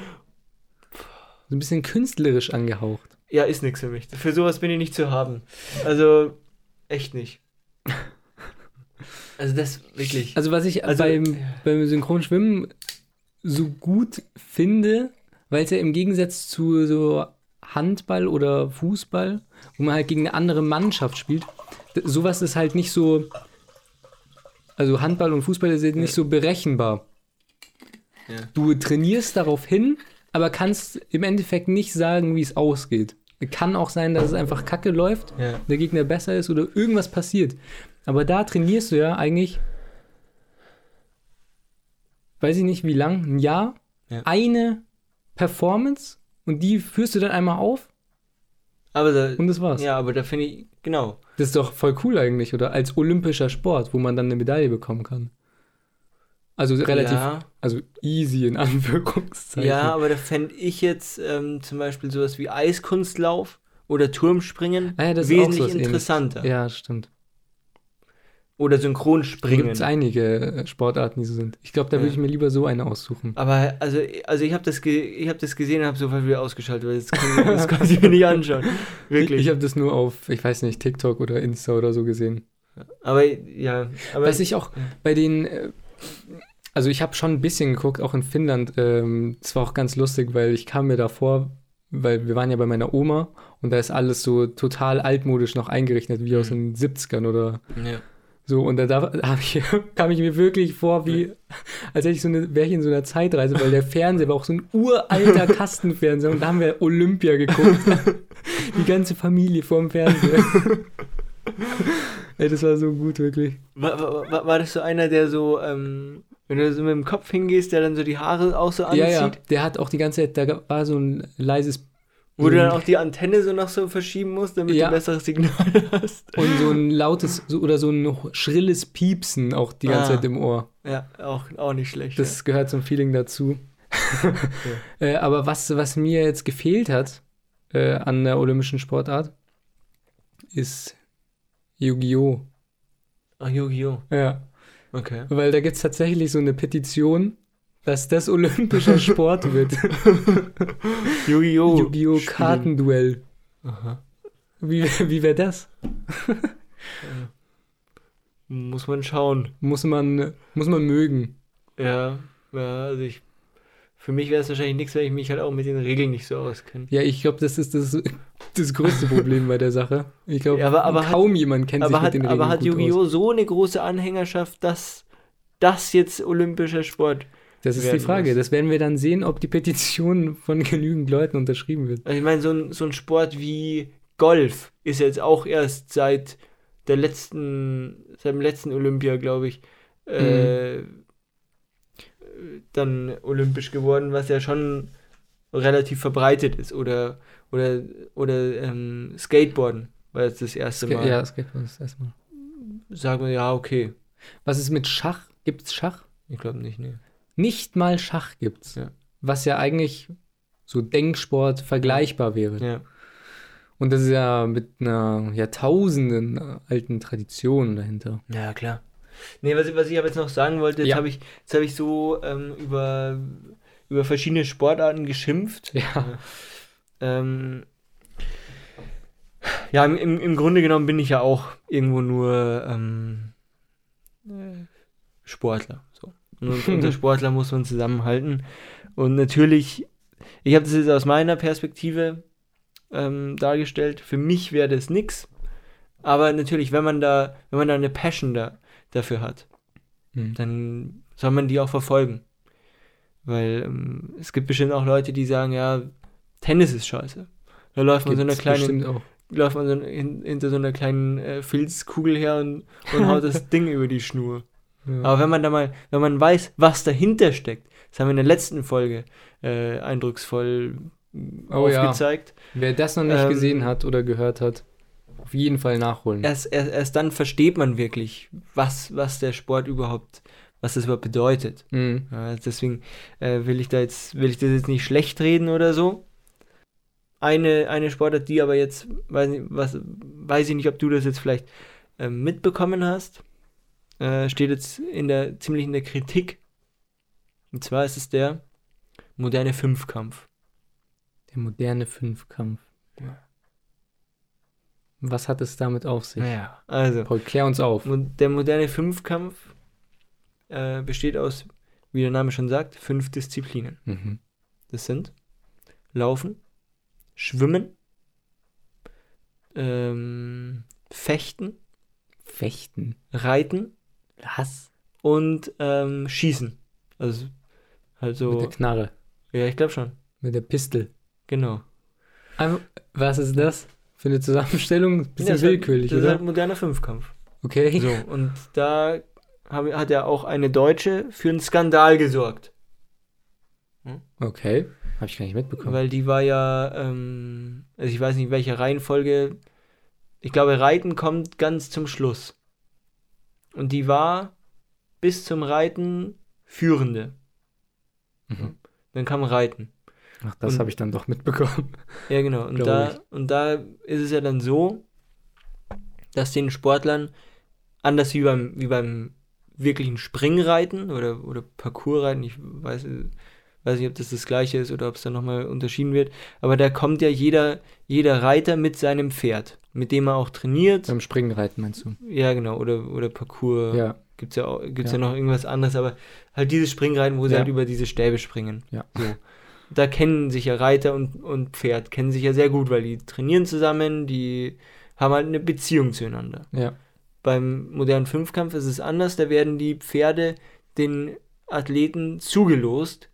Speaker 1: So ein bisschen künstlerisch angehaucht.
Speaker 2: ja, ist nichts für mich. Für sowas bin ich nicht zu haben. Also, echt nicht. Also das wirklich.
Speaker 1: Also, was ich
Speaker 2: Also,
Speaker 1: beim, beim Synchronschwimmen so gut finde, weil es ja im Gegensatz zu so Handball oder Fußball, wo man halt gegen eine andere Mannschaft spielt, sowas ist halt nicht so. Also Handball und Fußball ist halt nicht so berechenbar.
Speaker 2: Ja.
Speaker 1: Du trainierst darauf hin, aber kannst im Endeffekt nicht sagen, wie es ausgeht. Kann auch sein, dass es einfach kacke läuft,
Speaker 2: Ja.
Speaker 1: der Gegner besser ist oder irgendwas passiert. Aber da trainierst du ja eigentlich, weiß ich nicht wie lang, ein Jahr,
Speaker 2: Ja.
Speaker 1: eine Performance und die führst du dann einmal auf
Speaker 2: Aber da,
Speaker 1: und das war's.
Speaker 2: ja, aber da finde ich, genau.
Speaker 1: Das ist doch voll cool eigentlich, oder? Als olympischer Sport, wo man dann eine Medaille bekommen kann. Also relativ,
Speaker 2: Ja,
Speaker 1: also easy in [laughs] Anführungszeichen.
Speaker 2: ja aber da fände ich jetzt ähm, zum Beispiel sowas wie Eiskunstlauf oder Turmspringen
Speaker 1: Ah ja, das ist auch
Speaker 2: wesentlich interessanter.
Speaker 1: Ja, stimmt.
Speaker 2: Oder Synchronspringen.
Speaker 1: gibt es einige äh, Sportarten, die so sind. Ich glaube, da
Speaker 2: Ja.
Speaker 1: würde ich mir lieber so eine aussuchen.
Speaker 2: Aber also, also ich habe das, ge ich hab das gesehen und habe sofort wieder ausgeschaltet, weil das kann, das kann ich mir nicht anschauen. [laughs] Wirklich.
Speaker 1: Ich habe das nur auf, ich weiß nicht, TikTok oder Insta oder so gesehen.
Speaker 2: aber ja, aber
Speaker 1: Was ich auch bei den, äh, also ich habe schon ein bisschen geguckt, auch in Finnland. Ähm, das war auch ganz lustig, weil ich kam mir davor, weil wir waren ja bei meiner Oma und da ist alles so total altmodisch noch eingerichtet, wie aus den 70ern oder
Speaker 2: ja.
Speaker 1: so. Und da, da [laughs] ich, kam ich mir wirklich vor, wie, als hätte ich so eine, wäre ich in so einer Zeitreise, weil der Fernseher war auch so ein uralter [laughs] Kastenfernseher und da haben wir Olympia geguckt. [laughs] Die ganze Familie vorm Fernseher. Ey, das war so gut, wirklich.
Speaker 2: War, war, war- war das so einer, der so, ähm, wenn du so mit dem Kopf hingehst, der dann so die Haare auch so anzieht?
Speaker 1: Ja, ja, der hat auch die ganze Zeit, da war so ein leises
Speaker 2: Wo du dann auch die Antenne so noch so verschieben musst, damit
Speaker 1: Ja.
Speaker 2: du ein besseres Signal [laughs] hast.
Speaker 1: und so ein lautes so, oder so ein schrilles Piepsen auch die ganze
Speaker 2: Ah.
Speaker 1: Zeit im Ohr.
Speaker 2: Ja, auch, auch nicht schlecht.
Speaker 1: Das gehört zum Feeling dazu. [laughs] äh, aber was, was mir jetzt gefehlt hat äh, an der olympischen Sportart, ist Yu-Gi-Oh!
Speaker 2: ja. Ach, Yu-Gi-Oh!
Speaker 1: Ja,
Speaker 2: Okay.
Speaker 1: weil da gibt es tatsächlich so eine Petition, dass das olympischer Sport wird. [laughs]
Speaker 2: Yu-Gi-Oh!
Speaker 1: Yu-Gi-Oh! Kartenduell.
Speaker 2: Aha.
Speaker 1: Wie, wie wäre das?
Speaker 2: Muss man schauen.
Speaker 1: Muss man, muss man mögen.
Speaker 2: Ja, ja, also ich. Für mich wäre es wahrscheinlich nichts, weil ich mich halt auch mit den Regeln nicht so auskenne.
Speaker 1: Ja, ich glaube, das ist das, das größte Problem bei der Sache. Ich glaube,
Speaker 2: Ja,
Speaker 1: kaum jemand kennt sich
Speaker 2: hat,
Speaker 1: mit den Regeln
Speaker 2: aber hat. Yu-Gi-Oh! so eine große Anhängerschaft, dass das jetzt olympischer Sport.
Speaker 1: Das ist die Frage.
Speaker 2: muss.
Speaker 1: Das werden wir dann sehen, ob die Petition von genügend Leuten unterschrieben wird.
Speaker 2: Also ich meine, so ein, so ein Sport wie Golf ist jetzt auch erst seit der letzten, seit dem letzten Olympia, glaube ich, äh, dann olympisch geworden, was ja schon relativ verbreitet ist. Oder, oder, oder ähm, Skateboarden war jetzt das erste Mal.
Speaker 1: Ja, es gibt das erstmal.
Speaker 2: Sagen wir, ja, okay.
Speaker 1: Was ist mit Schach? Gibt's Schach?
Speaker 2: Ich glaube nicht, nee.
Speaker 1: Nicht mal Schach gibt's.
Speaker 2: Ja.
Speaker 1: Was ja eigentlich so Denksport vergleichbar wäre.
Speaker 2: Ja.
Speaker 1: Und das ist ja mit einer Jahrtausenden alten Tradition dahinter.
Speaker 2: Ja, klar. Nee, was, ich- was ich aber jetzt noch sagen wollte, jetzt
Speaker 1: Ja.
Speaker 2: habe ich, jetzt hab ich so ähm, über, über verschiedene Sportarten geschimpft.
Speaker 1: Ja.
Speaker 2: Ähm, ja, im, im, Grunde genommen bin ich ja auch irgendwo nur ähm, äh, Sportler. So. Und [laughs] unter Sportler muss man zusammenhalten. Und natürlich, ich habe das jetzt aus meiner Perspektive ähm, dargestellt. Für mich wäre das nix. Aber natürlich, wenn man da, wenn man da eine Passion da, dafür hat,
Speaker 1: Hm.
Speaker 2: dann soll man die auch verfolgen. Weil ähm, es gibt bestimmt auch Leute, die sagen, ja, Tennis ist scheiße. Da läuft man so eine kleine, läuft man so hin, hinter so einer kleinen äh, Filzkugel her und, und haut das [laughs] Ding über die Schnur.
Speaker 1: Ja.
Speaker 2: Aber wenn man da mal, wenn man weiß, was dahinter steckt, das haben wir in der letzten Folge äh, eindrucksvoll
Speaker 1: Oh ja.
Speaker 2: aufgezeigt.
Speaker 1: Wer das noch nicht
Speaker 2: Ähm,
Speaker 1: gesehen hat oder gehört hat, auf jeden Fall nachholen.
Speaker 2: Erst, erst, erst dann versteht man wirklich, was, was der Sport überhaupt, was das überhaupt bedeutet.
Speaker 1: Mhm.
Speaker 2: Ja, deswegen äh, will ich da jetzt, will ich das jetzt nicht schlecht reden oder so. Eine, eine Sportart, die aber jetzt, weiß, nicht, was, weiß ich nicht, ob du das jetzt vielleicht ähm, mitbekommen hast, äh, steht jetzt in der, ziemlich in der Kritik. Und zwar ist es der moderne Fünfkampf.
Speaker 1: Der moderne Fünfkampf.
Speaker 2: Ja.
Speaker 1: Was hat es damit auf sich?
Speaker 2: Naja, also.
Speaker 1: Paul, klär uns auf.
Speaker 2: Der moderne Fünfkampf äh, besteht aus, wie der Name schon sagt, fünf Disziplinen.
Speaker 1: Mhm.
Speaker 2: Das sind Laufen, Schwimmen, ähm, Fechten,
Speaker 1: Fechten.
Speaker 2: Reiten
Speaker 1: Was?
Speaker 2: und ähm, Schießen. Also,
Speaker 1: Mit
Speaker 2: also,
Speaker 1: der Knarre.
Speaker 2: ja, ich glaube schon.
Speaker 1: Mit der Pistel.
Speaker 2: Genau.
Speaker 1: Einfach, was ist das für eine Zusammenstellung? Bisschen
Speaker 2: Ja, das ist
Speaker 1: willkürlich,
Speaker 2: halt, das ist
Speaker 1: oder?
Speaker 2: halt moderner Fünfkampf.
Speaker 1: okay.
Speaker 2: So, und da hat ja auch eine Deutsche für einen Skandal gesorgt.
Speaker 1: Okay. Habe ich gar nicht mitbekommen.
Speaker 2: Weil die war ja, ähm, also ich weiß nicht, welche Reihenfolge. Ich glaube, Reiten kommt ganz zum Schluss. Und die war bis zum Reiten Führende.
Speaker 1: Mhm.
Speaker 2: Dann kam Reiten.
Speaker 1: Ach, das habe ich dann doch mitbekommen.
Speaker 2: Ja, genau. Und da,
Speaker 1: ich.
Speaker 2: und da ist es ja dann so, dass den Sportlern, anders wie beim, wie beim wirklichen Springreiten oder, oder Parcoursreiten, ich weiß, weiß nicht, ob das das gleiche ist oder ob es da nochmal unterschieden wird, aber da kommt ja jeder, jeder Reiter mit seinem Pferd, mit dem er auch trainiert.
Speaker 1: Beim Springreiten meinst du?
Speaker 2: Ja, genau. Oder, oder Parcours.
Speaker 1: Ja.
Speaker 2: Gibt's ja auch, gibt's
Speaker 1: Ja.
Speaker 2: ja. noch irgendwas anderes, aber halt dieses Springreiten, wo sie
Speaker 1: Ja.
Speaker 2: halt über diese Stäbe springen.
Speaker 1: Ja.
Speaker 2: So. Da kennen sich ja Reiter und, und Pferd, kennen sich ja sehr gut, weil die trainieren zusammen, die haben halt eine Beziehung zueinander.
Speaker 1: Ja.
Speaker 2: Beim modernen Fünfkampf ist es anders, da werden die Pferde den Athleten zugelost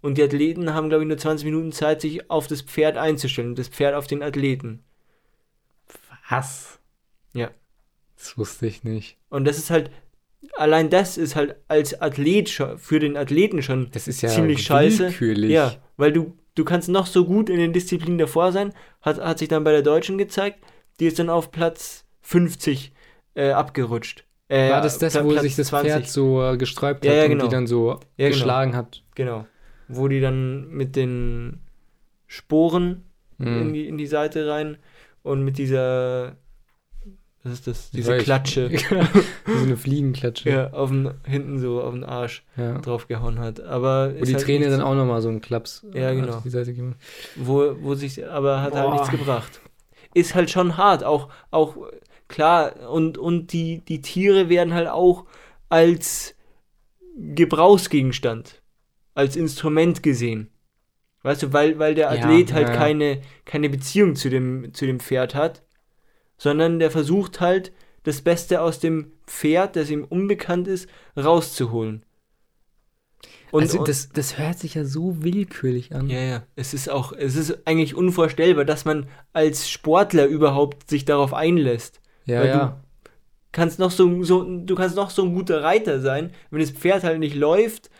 Speaker 2: und die Athleten haben, glaube ich, nur 20 Minuten Zeit, sich auf das Pferd einzustellen, das Pferd auf den Athleten.
Speaker 1: Was?
Speaker 2: Ja.
Speaker 1: Das wusste ich nicht.
Speaker 2: Und das ist halt, allein das ist halt als Athlet für den Athleten schon
Speaker 1: Das ist ja
Speaker 2: ziemlich scheiße. Ja, weil du, du kannst noch so gut in den Disziplinen davor sein, hat, hat sich dann bei der Deutschen gezeigt, die ist dann auf Platz 50 äh, abgerutscht. Äh,
Speaker 1: War das das,
Speaker 2: Pla-
Speaker 1: wo
Speaker 2: Platz
Speaker 1: sich das Pferd so äh, gesträubt
Speaker 2: Ja,
Speaker 1: hat
Speaker 2: ja,
Speaker 1: und
Speaker 2: genau.
Speaker 1: die dann so
Speaker 2: Ja, genau.
Speaker 1: geschlagen hat?
Speaker 2: Genau. Wo die dann mit den Sporen in,
Speaker 1: Mhm.
Speaker 2: die, in die Seite rein und mit dieser, was ist das, diese
Speaker 1: Weiß.
Speaker 2: Klatsche, [laughs] [laughs]
Speaker 1: so eine Fliegenklatsche.
Speaker 2: ja, auf den, hinten so auf den Arsch
Speaker 1: Ja.
Speaker 2: draufgehauen hat. Aber
Speaker 1: Wo die
Speaker 2: halt nichts-
Speaker 1: dann auch nochmal so einen Klaps
Speaker 2: Ja,
Speaker 1: äh,
Speaker 2: genau.
Speaker 1: auf die Seite gemacht.
Speaker 2: wo, wo sich, aber hat halt
Speaker 1: Boah.
Speaker 2: nichts gebracht. Ist halt schon hart, auch, auch klar, und, und die, die Tiere werden halt auch als Gebrauchsgegenstand, als Instrument gesehen. Weißt du, weil, weil der
Speaker 1: Ja,
Speaker 2: Athlet halt
Speaker 1: ja, ja.
Speaker 2: keine, keine Beziehung zu dem, zu dem Pferd hat, sondern der versucht halt, das Beste aus dem Pferd, das ihm unbekannt ist, rauszuholen. Und,
Speaker 1: also das, das hört sich ja so willkürlich an.
Speaker 2: ja, ja. Es ist auch, es ist eigentlich unvorstellbar, dass man als Sportler überhaupt sich darauf einlässt.
Speaker 1: Ja.
Speaker 2: weil
Speaker 1: ja.
Speaker 2: Kannst noch so, so, du kannst noch so ein guter Reiter sein, wenn das Pferd halt nicht läuft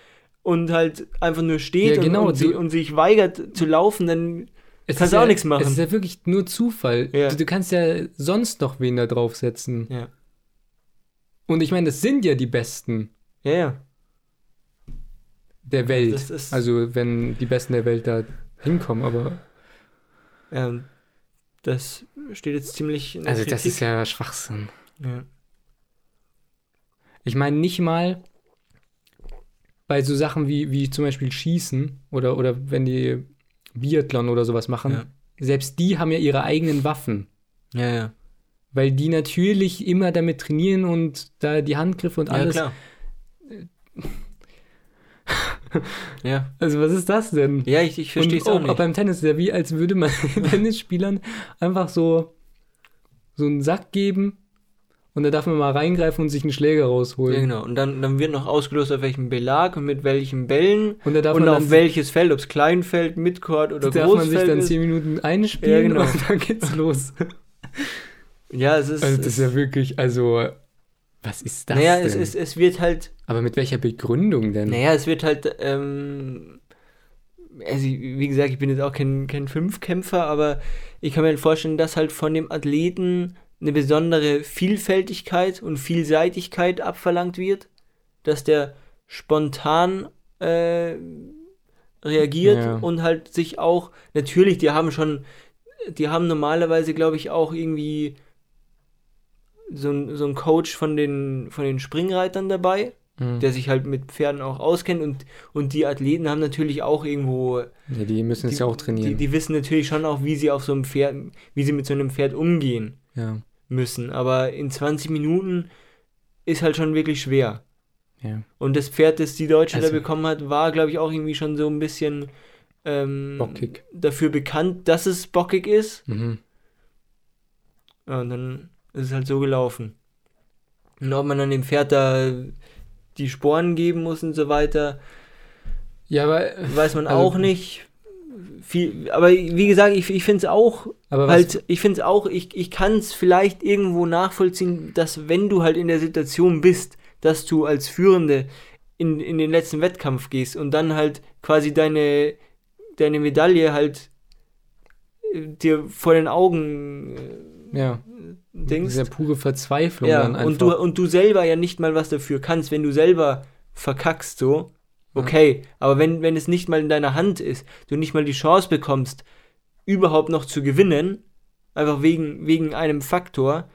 Speaker 2: und halt einfach nur steht
Speaker 1: Ja, genau,
Speaker 2: und, und,
Speaker 1: du-
Speaker 2: und sich weigert zu laufen, dann
Speaker 1: Es
Speaker 2: kannst du auch
Speaker 1: ja,
Speaker 2: nichts machen.
Speaker 1: Es ist ja wirklich nur Zufall.
Speaker 2: Ja.
Speaker 1: Du, du kannst ja sonst noch wen da draufsetzen.
Speaker 2: Ja.
Speaker 1: Und ich meine, das sind ja die Besten
Speaker 2: Ja, ja.
Speaker 1: der Welt. Also wenn die Besten der Welt da hinkommen, aber
Speaker 2: Ähm, das steht jetzt ziemlich in der
Speaker 1: also das
Speaker 2: Kritik.
Speaker 1: ist ja Schwachsinn.
Speaker 2: ja.
Speaker 1: Ich meine nicht mal bei so Sachen wie, wie zum Beispiel Schießen oder, oder wenn die Biathlon oder sowas machen,
Speaker 2: Ja.
Speaker 1: selbst die haben ja ihre eigenen Waffen.
Speaker 2: Ja, ja.
Speaker 1: Weil die natürlich immer damit trainieren und da die Handgriffe und
Speaker 2: Ja,
Speaker 1: alles.
Speaker 2: klar. [laughs] ja.
Speaker 1: Also was ist das denn?
Speaker 2: Ja, ich, ich verstehe es auch
Speaker 1: auch,
Speaker 2: nicht.
Speaker 1: auch beim Tennis ist ja wie, als würde man [laughs] [laughs] Tennisspielern einfach so, so einen Sack geben und da darf man mal reingreifen und sich einen Schläger rausholen.
Speaker 2: Ja, genau. Und dann, dann wird noch ausgelost, auf welchem Belag und mit welchen Bällen
Speaker 1: Und da darf
Speaker 2: und
Speaker 1: man
Speaker 2: auf welches Feld, ob es Kleinfeld, Midcourt oder
Speaker 1: darf man sich
Speaker 2: Großfeld
Speaker 1: dann
Speaker 2: ist.
Speaker 1: zehn Minuten einspielen
Speaker 2: Ja, genau.
Speaker 1: und dann geht's los.
Speaker 2: Ja, es ist.
Speaker 1: Also das ist ja wirklich, also was ist das
Speaker 2: naja,
Speaker 1: denn?
Speaker 2: es, es, es wird halt.
Speaker 1: Aber mit welcher Begründung denn?
Speaker 2: Naja, es wird halt. Ähm, also, wie gesagt, ich bin jetzt auch kein, kein Fünfkämpfer, aber ich kann mir halt vorstellen, dass halt von dem Athleten eine besondere Vielfältigkeit und Vielseitigkeit abverlangt wird, dass der spontan äh, reagiert
Speaker 1: Ja.
Speaker 2: und halt sich auch, natürlich, die haben schon, die haben normalerweise, glaube ich, auch irgendwie so, ein- so einen Coach von den, von den Springreitern dabei,
Speaker 1: Hm.
Speaker 2: der sich halt mit Pferden auch auskennt und, und die Athleten haben natürlich auch irgendwo
Speaker 1: ja, die müssen es ja auch trainieren.
Speaker 2: Die, die wissen natürlich schon auch, wie sie auf so einem Pferd, wie sie mit so einem Pferd umgehen
Speaker 1: ja,
Speaker 2: müssen. Aber in 20 Minuten ist halt schon wirklich schwer.
Speaker 1: ja.
Speaker 2: Und das Pferd, das die Deutsche
Speaker 1: Also-
Speaker 2: da bekommen hat, war, glaube ich, auch irgendwie schon so ein bisschen ähm, dafür bekannt, dass es bockig ist.
Speaker 1: Mhm.
Speaker 2: Ja, und dann ist es halt so gelaufen. Und ob man dann dem Pferd da die Sporen geben muss und so weiter,
Speaker 1: Ja, aber
Speaker 2: weiß man
Speaker 1: Also-
Speaker 2: auch nicht. viel, aber wie gesagt, ich, ich finde es auch, halt, ich finde es auch, ich, ich kann es vielleicht irgendwo nachvollziehen, dass wenn du halt in der Situation bist, dass du als Führende in, in den letzten Wettkampf gehst und dann halt quasi deine, deine Medaille halt äh, dir vor den Augen äh,
Speaker 1: ja,
Speaker 2: denkst.
Speaker 1: diese pure Verzweiflung
Speaker 2: Ja,
Speaker 1: dann einfach.
Speaker 2: und du, und du selber ja nicht mal was dafür kannst, wenn du selber verkackst so, okay, aber wenn, wenn es nicht mal in deiner Hand ist, du nicht mal die Chance bekommst, überhaupt noch zu gewinnen, einfach wegen, wegen einem Faktor,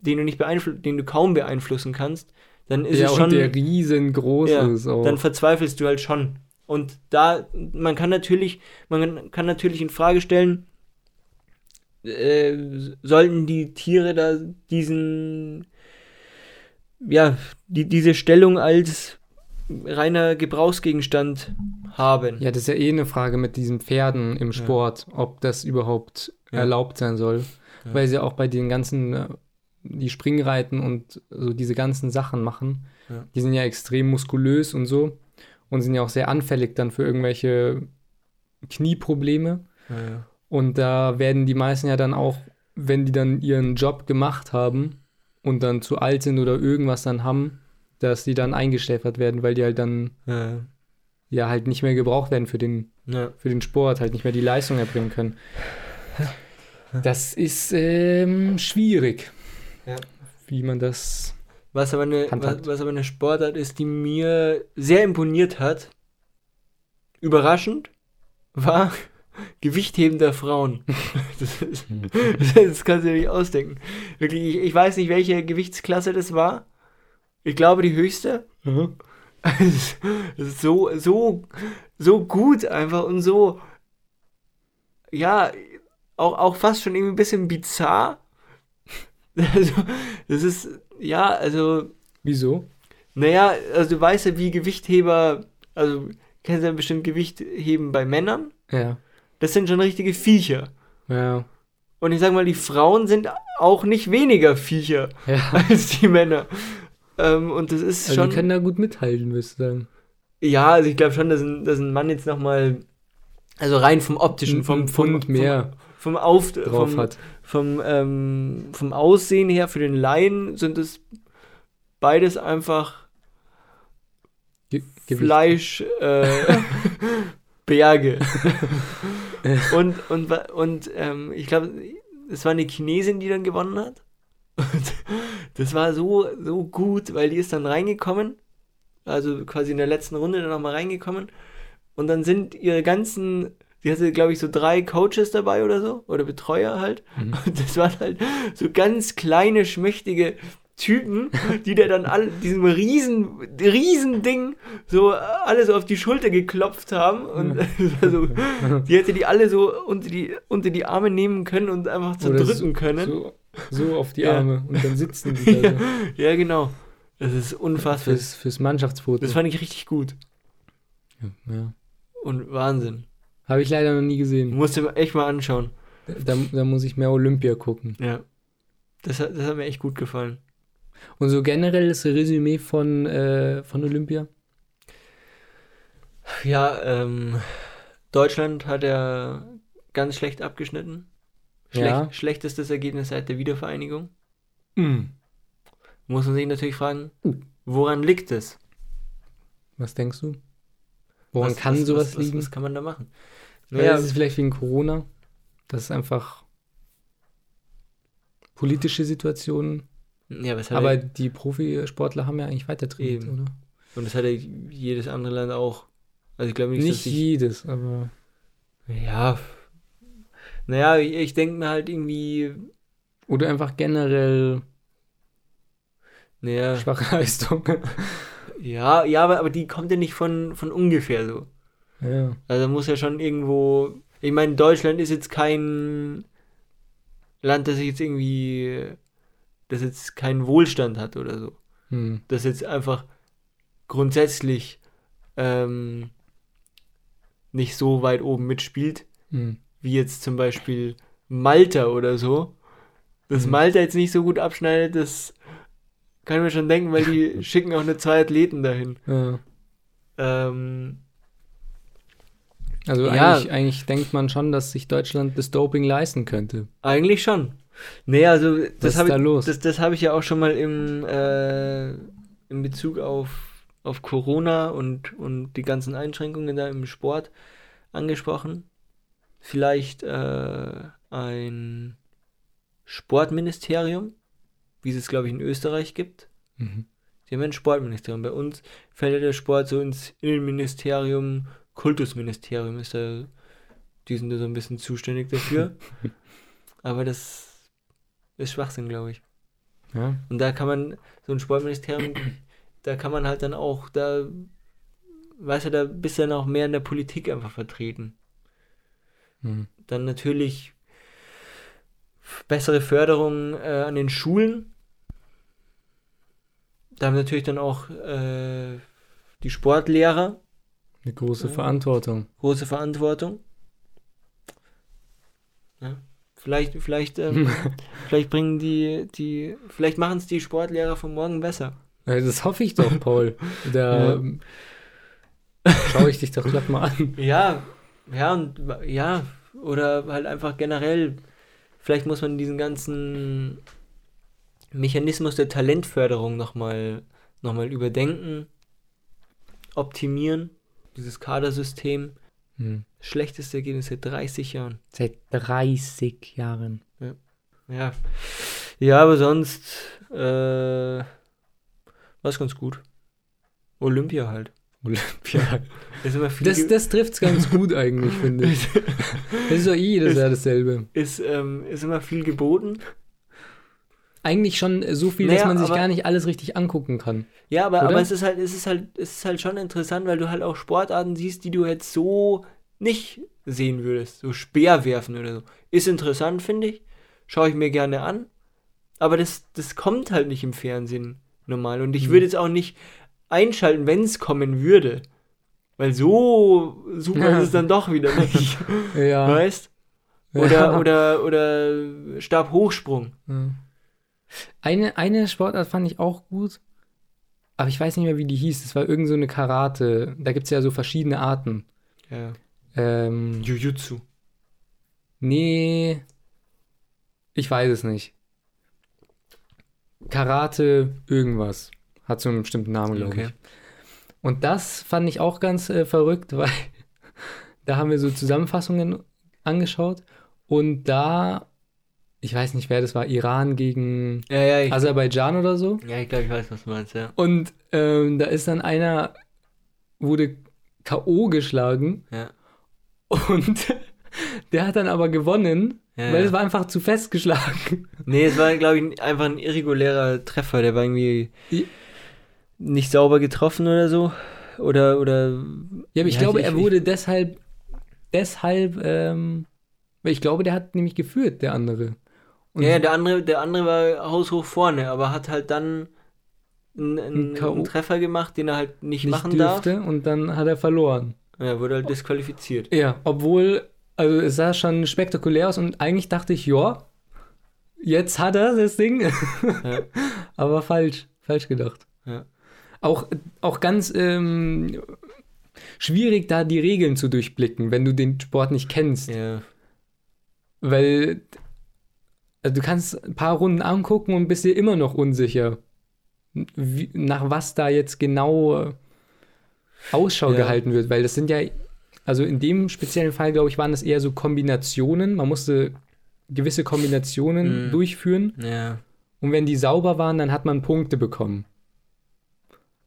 Speaker 2: den du nicht beeinflussen, den du kaum beeinflussen kannst, dann ist
Speaker 1: ja,
Speaker 2: es schon,
Speaker 1: und der riesengroß
Speaker 2: Ja,
Speaker 1: ist auch.
Speaker 2: dann verzweifelst du halt schon. Und da, man kann natürlich, man kann natürlich in Frage stellen, äh, sollten die Tiere da diesen, ja, die, diese Stellung als reiner Gebrauchsgegenstand haben.
Speaker 1: Ja, das ist ja eh eine Frage mit diesen Pferden im Sport, ob das überhaupt
Speaker 2: Ja.
Speaker 1: erlaubt sein soll.
Speaker 2: Ja.
Speaker 1: Weil sie auch bei den ganzen, äh, die Springreiten und so diese ganzen Sachen machen,
Speaker 2: Ja.
Speaker 1: die sind ja extrem muskulös und so und sind ja auch sehr anfällig dann für irgendwelche Knieprobleme.
Speaker 2: Ja, ja.
Speaker 1: Und da werden die meisten ja dann auch, wenn die dann ihren Job gemacht haben und dann zu alt sind oder irgendwas dann haben, dass die dann eingeschläfert werden, weil die halt dann
Speaker 2: Ja,
Speaker 1: ja halt nicht mehr gebraucht werden für den
Speaker 2: ja.
Speaker 1: für den Sport halt nicht mehr die Leistung erbringen können. Das ist ähm, schwierig,
Speaker 2: Ja.
Speaker 1: wie man das.
Speaker 2: Was aber, eine, was, was aber eine Sportart ist, die mir sehr imponiert hat, überraschend, war Gewichtheben der Frauen. [laughs] Das, ist, das kannst du dir nicht ausdenken. Wirklich, ich, ich weiß nicht, welche Gewichtsklasse das war. Ich glaube, die höchste. [laughs] Es ist so, so, so gut einfach und so, ja, auch, auch fast schon irgendwie ein bisschen bizarr. [laughs] Also, das ist, ja, also,
Speaker 1: Wieso?
Speaker 2: naja, also du weißt ja, wie Gewichtheber, also kennst du ja bestimmt Gewichtheben bei Männern.
Speaker 1: Ja.
Speaker 2: Das sind schon richtige Viecher.
Speaker 1: Ja.
Speaker 2: Und ich sag mal, die Frauen sind auch nicht weniger Viecher
Speaker 1: Ja.
Speaker 2: als die Männer. Ähm, und das ist
Speaker 1: Also
Speaker 2: schon.
Speaker 1: die können da gut mithalten, würdest du sagen.
Speaker 2: Ja, also ich glaube schon, dass ein, dass ein Mann jetzt nochmal, also rein vom optischen, vom, vom,
Speaker 1: Pfund mehr
Speaker 2: vom, vom, Auf,
Speaker 1: drauf
Speaker 2: vom,
Speaker 1: hat.
Speaker 2: vom, ähm, vom Aussehen her, für den Laien sind es beides einfach
Speaker 1: Ge.
Speaker 2: Fleisch, äh, [laughs] Berge. [laughs] [laughs] und und, und ähm, ich glaube, es war eine Chinesin, die dann gewonnen hat. Und [laughs] das war so, so gut, weil die ist dann reingekommen, also quasi in der letzten Runde dann nochmal reingekommen. Und dann sind ihre ganzen, die hatte, glaube ich, so drei Coaches dabei oder so, oder Betreuer halt.
Speaker 1: Mhm.
Speaker 2: Und das waren halt so ganz kleine, schmächtige Typen, die der dann alle diesem riesen, riesen Ding so alle so auf die Schulter geklopft haben und also, [laughs] die hätte die alle so unter die, unter die Arme nehmen können und einfach zerdrücken können.
Speaker 1: So, so auf die
Speaker 2: Ja.
Speaker 1: Arme und dann sitzen die [laughs] da. so.
Speaker 2: Ja, genau. Das ist unfassbar.
Speaker 1: Fürs, fürs Mannschaftsfoto.
Speaker 2: Das fand ich richtig gut.
Speaker 1: ja.
Speaker 2: Und Wahnsinn.
Speaker 1: Habe ich leider noch nie gesehen.
Speaker 2: Musste mir echt mal anschauen.
Speaker 1: Da, da muss ich mehr Olympia gucken.
Speaker 2: Ja. Das das hat mir echt gut gefallen.
Speaker 1: Und so generell das Resümee von, äh, von Olympia?
Speaker 2: Ja, ähm, Deutschland hat ja ganz schlecht abgeschnitten. Schlecht,
Speaker 1: Ja.
Speaker 2: Schlechtestes Ergebnis seit der Wiedervereinigung.
Speaker 1: Mhm.
Speaker 2: Muss man sich natürlich fragen,
Speaker 1: Uh.
Speaker 2: woran liegt es?
Speaker 1: Was denkst du? Woran
Speaker 2: Was-
Speaker 1: kann
Speaker 2: was,
Speaker 1: sowas
Speaker 2: was,
Speaker 1: liegen?
Speaker 2: Was, was kann man da machen? Naja,
Speaker 1: ist es vielleicht wegen Corona? Das ist einfach politische Situationen.
Speaker 2: Ja, hat
Speaker 1: Aber
Speaker 2: er,
Speaker 1: die Profisportler haben ja eigentlich weiter trainiert,
Speaker 2: Eben.
Speaker 1: oder?
Speaker 2: und das hat ja jedes andere Land auch. Also ich glaube nicht,
Speaker 1: Nicht
Speaker 2: dass ich,
Speaker 1: jedes, aber
Speaker 2: Ja. Naja, ich, ich denke mir halt irgendwie,
Speaker 1: oder einfach generell
Speaker 2: naja,
Speaker 1: schwache [laughs] Leistung.
Speaker 2: ja, ja, aber, aber die kommt ja nicht von, von ungefähr so.
Speaker 1: ja.
Speaker 2: Also muss ja schon irgendwo. Ich meine, Deutschland ist jetzt kein Land, das jetzt irgendwie, das jetzt keinen Wohlstand hat oder so.
Speaker 1: Hm.
Speaker 2: Das jetzt einfach grundsätzlich ähm, nicht so weit oben mitspielt,
Speaker 1: Hm.
Speaker 2: wie jetzt zum Beispiel Malta oder so. Dass
Speaker 1: Mhm.
Speaker 2: Malta jetzt nicht so gut abschneidet, das kann ich mir schon denken, weil die [laughs] schicken auch nur zwei Athleten dahin.
Speaker 1: Ja.
Speaker 2: Ähm,
Speaker 1: Also
Speaker 2: Ja.
Speaker 1: eigentlich, eigentlich denkt man schon, dass sich Deutschland das Doping leisten könnte.
Speaker 2: Eigentlich schon. Nee, also
Speaker 1: Was
Speaker 2: das
Speaker 1: ist
Speaker 2: habe
Speaker 1: da
Speaker 2: ich,
Speaker 1: los?
Speaker 2: das, das habe ich ja auch schon mal im, äh, in Bezug auf, auf Corona und, und die ganzen Einschränkungen da im Sport angesprochen. Vielleicht äh, ein Sportministerium, wie es es, glaube ich, in Österreich gibt.
Speaker 1: Mhm.
Speaker 2: Sie haben ein Sportministerium. Bei uns fällt ja der Sport so ins Innenministerium, Kultusministerium ist da, die sind da so ein bisschen zuständig dafür. [laughs] Aber das ist Schwachsinn, glaube ich.
Speaker 1: Ja.
Speaker 2: Und da kann man, so ein Sportministerium, da kann man halt dann auch, da, weißt du, da bist du dann auch mehr in der Politik einfach vertreten.
Speaker 1: Mhm.
Speaker 2: Dann natürlich bessere Förderung äh, an den Schulen. Da haben natürlich dann auch äh, die Sportlehrer
Speaker 1: Eine große. Verantwortung.
Speaker 2: große Verantwortung. Ja. Vielleicht, vielleicht, ähm, [laughs] vielleicht bringen die, die, vielleicht machen es die Sportlehrer von morgen besser.
Speaker 1: Ja, das hoffe ich doch, Paul. Da [laughs]
Speaker 2: Ja.
Speaker 1: ähm, schaue ich dich doch gleich mal an.
Speaker 2: Ja, ja, und ja, oder halt einfach generell, vielleicht muss man diesen ganzen Mechanismus der Talentförderung nochmal noch mal überdenken, optimieren, dieses Kadersystem.
Speaker 1: Hm.
Speaker 2: Schlechteste Ergebnis seit 30 Jahren.
Speaker 1: Seit 30 Jahren.
Speaker 2: Ja. Ja, aber sonst äh, war es ganz gut. Olympia halt.
Speaker 1: Olympia. [laughs] Das,
Speaker 2: ge-
Speaker 1: das trifft es ganz gut eigentlich, finde ich. [laughs] Das ist doch eh jedes Jahr dasselbe.
Speaker 2: ist, ähm, ist immer viel geboten.
Speaker 1: Eigentlich schon so viel, dass
Speaker 2: Naja,
Speaker 1: man sich
Speaker 2: aber-
Speaker 1: gar nicht alles richtig angucken kann.
Speaker 2: Ja, aber,
Speaker 1: Oder?
Speaker 2: aber es ist halt, es ist halt, es ist halt schon interessant, weil du halt auch Sportarten siehst, die du jetzt so nicht sehen würdest. So Speerwerfen oder so. Ist interessant, finde ich. Schaue ich mir gerne an. Aber das, das kommt halt nicht im Fernsehen normal. Und ich
Speaker 1: Mhm.
Speaker 2: würde jetzt auch nicht einschalten, wenn es kommen würde. Weil so super
Speaker 1: Ja.
Speaker 2: ist es dann doch wieder nicht. [laughs]
Speaker 1: Ja.
Speaker 2: Weißt? Oder,
Speaker 1: Ja.
Speaker 2: oder, oder Stabhochsprung.
Speaker 1: Ja. Eine, eine Sportart fand ich auch gut, aber ich weiß nicht mehr, wie die hieß. Das war irgend so eine Karate. Da gibt es ja so verschiedene Arten.
Speaker 2: Ja.
Speaker 1: Ähm,
Speaker 2: Jujutsu.
Speaker 1: nee, ich weiß es nicht. Karate irgendwas. Hat so einen bestimmten Namen, glaube
Speaker 2: Okay.
Speaker 1: ich. Und das fand ich auch ganz äh, verrückt, [laughs] weil da haben wir so Zusammenfassungen angeschaut und da, ich weiß nicht, wer das war, Iran gegen
Speaker 2: Ja, ja,
Speaker 1: Aserbaidschan oder so.
Speaker 2: ja, ich glaube, ich weiß, was du meinst, ja.
Speaker 1: Und ähm, da ist dann einer, wurde K.O. geschlagen
Speaker 2: Ja.
Speaker 1: und [laughs] der hat dann aber gewonnen,
Speaker 2: Ja,
Speaker 1: weil es war einfach zu fest geschlagen.
Speaker 2: Nee, es war, glaube ich, einfach ein irregulärer Treffer. Der war irgendwie nicht sauber getroffen oder so. Oder, oder.
Speaker 1: Ja, aber ich glaube,
Speaker 2: ich-
Speaker 1: er wurde deshalb, deshalb, ähm, weil ich glaube, der hat nämlich geführt, der andere. Und
Speaker 2: Ja, der andere, der andere war haushoch vorne, aber hat halt dann einen,
Speaker 1: Ein
Speaker 2: einen, Treffer gemacht, den er halt nicht,
Speaker 1: nicht
Speaker 2: machen darf.
Speaker 1: dürfte und dann hat er verloren.
Speaker 2: Ja, wurde halt disqualifiziert.
Speaker 1: Ja, obwohl, also es sah schon spektakulär aus und eigentlich dachte ich, ja, jetzt hat er das Ding.
Speaker 2: Ja. [laughs]
Speaker 1: Aber falsch, falsch gedacht.
Speaker 2: Ja.
Speaker 1: Auch, auch ganz ähm, schwierig, da die Regeln zu durchblicken, wenn du den Sport nicht kennst.
Speaker 2: Ja.
Speaker 1: Weil also du kannst ein paar Runden angucken und bist dir immer noch unsicher, wie, nach was da jetzt genau äh, Ausschau
Speaker 2: Ja.
Speaker 1: gehalten wird. Weil das sind ja, also in dem speziellen Fall, glaube ich, waren das eher so Kombinationen. Man musste gewisse Kombinationen
Speaker 2: Mhm.
Speaker 1: durchführen.
Speaker 2: Ja.
Speaker 1: Und wenn die sauber waren, dann hat man Punkte bekommen.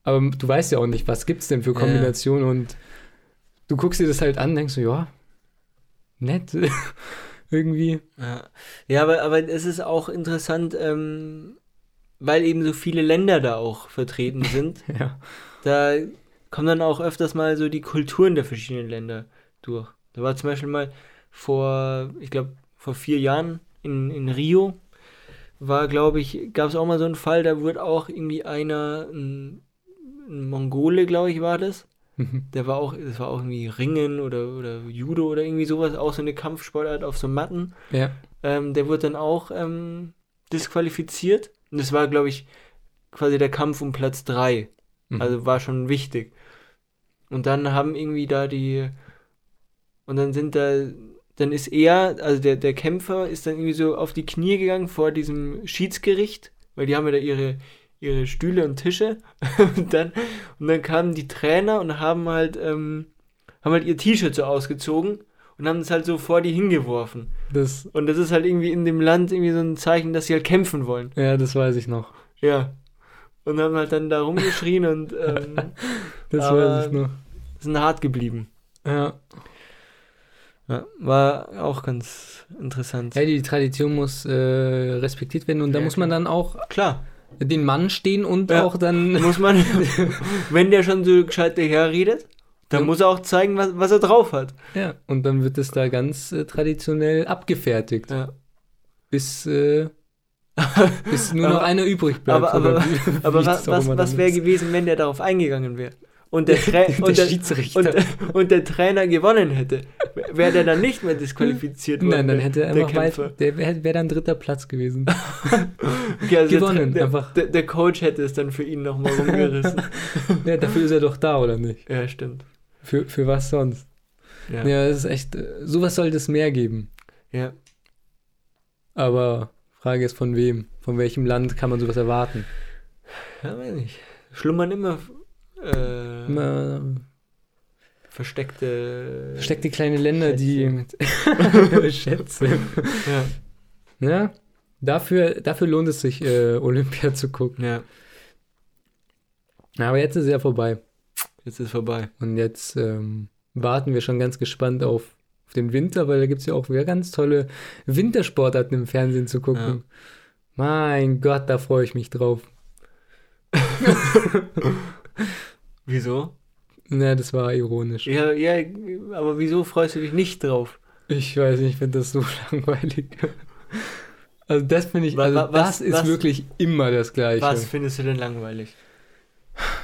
Speaker 1: Aber du weißt ja auch nicht, was gibt's denn für
Speaker 2: Ja.
Speaker 1: Kombinationen und du guckst dir das halt an, denkst du, ja, nett. [laughs] Irgendwie.
Speaker 2: Ja, ja aber, aber es ist auch interessant, ähm, weil eben so viele Länder da auch vertreten [laughs] sind.
Speaker 1: Ja.
Speaker 2: da kommen dann auch öfters mal so die Kulturen der verschiedenen Länder durch. Da war zum Beispiel mal vor, ich glaube, vor vier Jahren in, in Rio, war, glaube ich, gab es auch mal so einen Fall, da wurde auch irgendwie einer, ein, ein Mongole, glaube ich, war das. Der war auch, das war auch irgendwie Ringen oder, oder Judo oder irgendwie sowas, auch so eine Kampfsportart auf so Matten.
Speaker 1: ja.
Speaker 2: Ähm, der wurde dann auch ähm, disqualifiziert. Und das war, glaube ich, quasi der Kampf um Platz 3.
Speaker 1: Mhm.
Speaker 2: Also war schon wichtig. Und dann haben irgendwie da die Und dann sind da, dann ist er, also der, der Kämpfer ist dann irgendwie so auf die Knie gegangen vor diesem Schiedsgericht, weil die haben ja da ihre, ihre Stühle und Tische. [laughs] und, dann, und dann kamen die Trainer und haben halt, ähm, haben halt ihr T-Shirt so ausgezogen und haben es halt so vor die hingeworfen.
Speaker 1: Das,
Speaker 2: Und das ist halt irgendwie in dem Land irgendwie so ein Zeichen, dass sie halt kämpfen wollen.
Speaker 1: ja, das weiß ich noch.
Speaker 2: Ja. Und haben halt dann da rumgeschrien und ähm, [laughs]
Speaker 1: Das weiß ich noch.
Speaker 2: sind hart geblieben.
Speaker 1: Ja.
Speaker 2: Ja, war auch ganz interessant.
Speaker 1: ja, die Tradition muss äh, respektiert werden und da
Speaker 2: Ja,
Speaker 1: muss man dann auch
Speaker 2: Klar,
Speaker 1: den Mann stehen und
Speaker 2: Ja.
Speaker 1: auch dann. [laughs]
Speaker 2: muss man, [laughs] wenn der schon so gescheit daherredet, dann
Speaker 1: Ja.
Speaker 2: muss er auch zeigen, was, was er drauf hat.
Speaker 1: Ja, und dann wird es da ganz äh, traditionell abgefertigt,
Speaker 2: Ja.
Speaker 1: bis, äh, bis nur [laughs] noch einer übrig bleibt.
Speaker 2: aber- aber- Aber was, was, was wäre gewesen, wenn der darauf eingegangen wäre? Und der, [laughs] Tra
Speaker 1: Der
Speaker 2: und, der,
Speaker 1: Schiedsrichter.
Speaker 2: und, und der Trainer gewonnen hätte? Wäre der dann nicht mehr disqualifiziert worden?
Speaker 1: Nein, dann hätte er einfach weiter. Der wäre wär dann dritter Platz gewesen. [laughs]
Speaker 2: Okay, also
Speaker 1: gewonnen,
Speaker 2: Der,
Speaker 1: einfach.
Speaker 2: der, der Coach hätte es dann für ihn nochmal rumgerissen. [laughs]
Speaker 1: ja, dafür ist er doch da, oder nicht?
Speaker 2: ja, stimmt.
Speaker 1: Für, für was sonst?
Speaker 2: Ja.
Speaker 1: Ja, das ist echt. Sowas sollte es mehr geben.
Speaker 2: ja.
Speaker 1: Aber Frage ist von wem? Von welchem Land kann man sowas erwarten?
Speaker 2: Ja, weiß nicht. Schlummern immer, äh, versteckte.
Speaker 1: versteckte kleine Länder, die mit Schätze. [laughs]
Speaker 2: Ja,
Speaker 1: Ja, dafür, dafür lohnt es sich, äh, Olympia zu gucken.
Speaker 2: ja.
Speaker 1: Aber jetzt ist es ja vorbei.
Speaker 2: Jetzt ist vorbei.
Speaker 1: Und jetzt ähm, warten wir schon ganz gespannt auf, auf den Winter, weil da gibt es ja auch wieder ganz tolle Wintersportarten im Fernsehen zu gucken.
Speaker 2: Ja.
Speaker 1: Mein Gott, da freue ich mich drauf. [laughs]
Speaker 2: Wieso?
Speaker 1: Na, das war ironisch.
Speaker 2: Ja, ja, aber wieso freust du dich nicht drauf?
Speaker 1: Ich weiß nicht, ich finde das so [laughs] langweilig. Also das finde ich, also
Speaker 2: wa- was-
Speaker 1: das ist
Speaker 2: was-
Speaker 1: wirklich immer das Gleiche.
Speaker 2: Was findest du denn langweilig?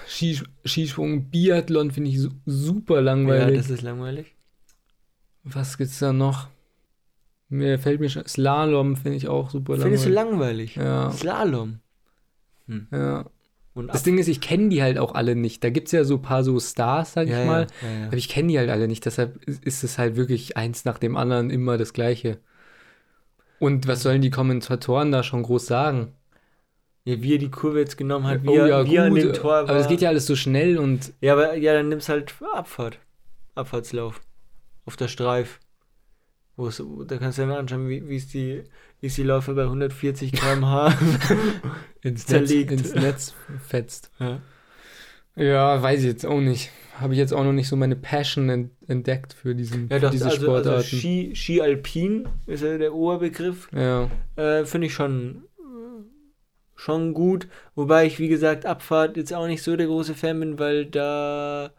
Speaker 1: Skis Skisprung, Biathlon finde ich su super
Speaker 2: Ja,
Speaker 1: langweilig.
Speaker 2: das ist langweilig.
Speaker 1: Was gibt's da noch? Mir fällt mir schon, Slalom finde ich auch super
Speaker 2: Findest du
Speaker 1: langweilig.
Speaker 2: langweilig?
Speaker 1: Ja,
Speaker 2: Slalom.
Speaker 1: ja.
Speaker 2: Und
Speaker 1: Das
Speaker 2: ab-
Speaker 1: Ding ist, ich kenne die halt auch alle nicht. Da gibt es ja so ein paar so Stars, sag
Speaker 2: ja,
Speaker 1: ich mal.
Speaker 2: Ja, ja,
Speaker 1: Aber ich kenne die halt alle nicht. Deshalb ist es halt wirklich eins nach dem anderen immer das Gleiche. Und was sollen die Kommentatoren da schon groß sagen?
Speaker 2: ja, wie er die Kurve jetzt genommen hat, wie,
Speaker 1: oh
Speaker 2: er,
Speaker 1: ja,
Speaker 2: wie er an dem Tor war.
Speaker 1: Aber es geht ja alles so schnell und
Speaker 2: Ja, aber ja, dann nimmst halt Abfahrt. Abfahrtslauf. Auf der Streif. Wo da kannst du dann anschauen, wie, wie es die, es die Läufer bei 140 km/h. [laughs]
Speaker 1: ins Netz, ins Netz fetzt.
Speaker 2: ja.
Speaker 1: Ja, weiß ich jetzt auch nicht. Habe ich jetzt auch noch nicht so meine Passion ent entdeckt für, diesen,
Speaker 2: Ja,
Speaker 1: für diese
Speaker 2: also, also
Speaker 1: Sportarten.
Speaker 2: Ski, Ski Alpin ist ja der Oberbegriff.
Speaker 1: ja.
Speaker 2: Äh, Finde ich schon, schon gut. Wobei ich, wie gesagt, Abfahrt jetzt auch nicht so der große Fan bin, weil da.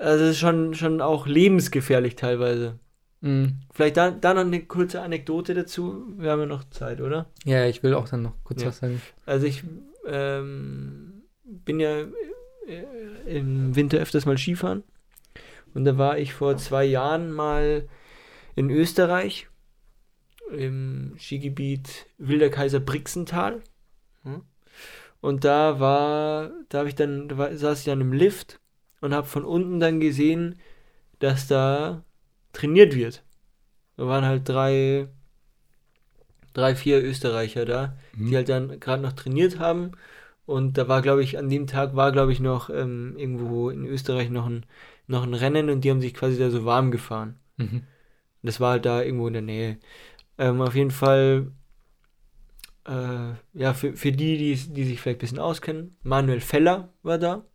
Speaker 2: Also, es ist schon, schon auch lebensgefährlich teilweise.
Speaker 1: Mhm.
Speaker 2: Vielleicht da, da noch eine kurze Anekdote dazu. Wir haben ja noch Zeit, oder?
Speaker 1: ja, ich will auch dann noch kurz
Speaker 2: Ja.
Speaker 1: was sagen.
Speaker 2: Also, ich ähm, bin ja äh, im Winter öfters mal Skifahren. Und da war ich vor zwei Jahren mal in Österreich im Skigebiet Wilder Kaiser Brixental. Hm? Und da war, da habe ich dann, da war, saß ich dann im Lift und habe von unten dann gesehen, dass da trainiert wird. Da waren halt drei, drei, vier Österreicher da,
Speaker 1: Mhm.
Speaker 2: die halt dann gerade noch trainiert haben. Und da war, glaube ich, an dem Tag war, glaube ich, noch ähm, irgendwo in Österreich noch ein, noch ein Rennen und die haben sich quasi da so warm gefahren.
Speaker 1: Mhm.
Speaker 2: Das war halt da irgendwo in der Nähe. Ähm, auf jeden Fall, äh, ja, für, für die, die, die sich vielleicht ein bisschen auskennen, Manuel Feller war da.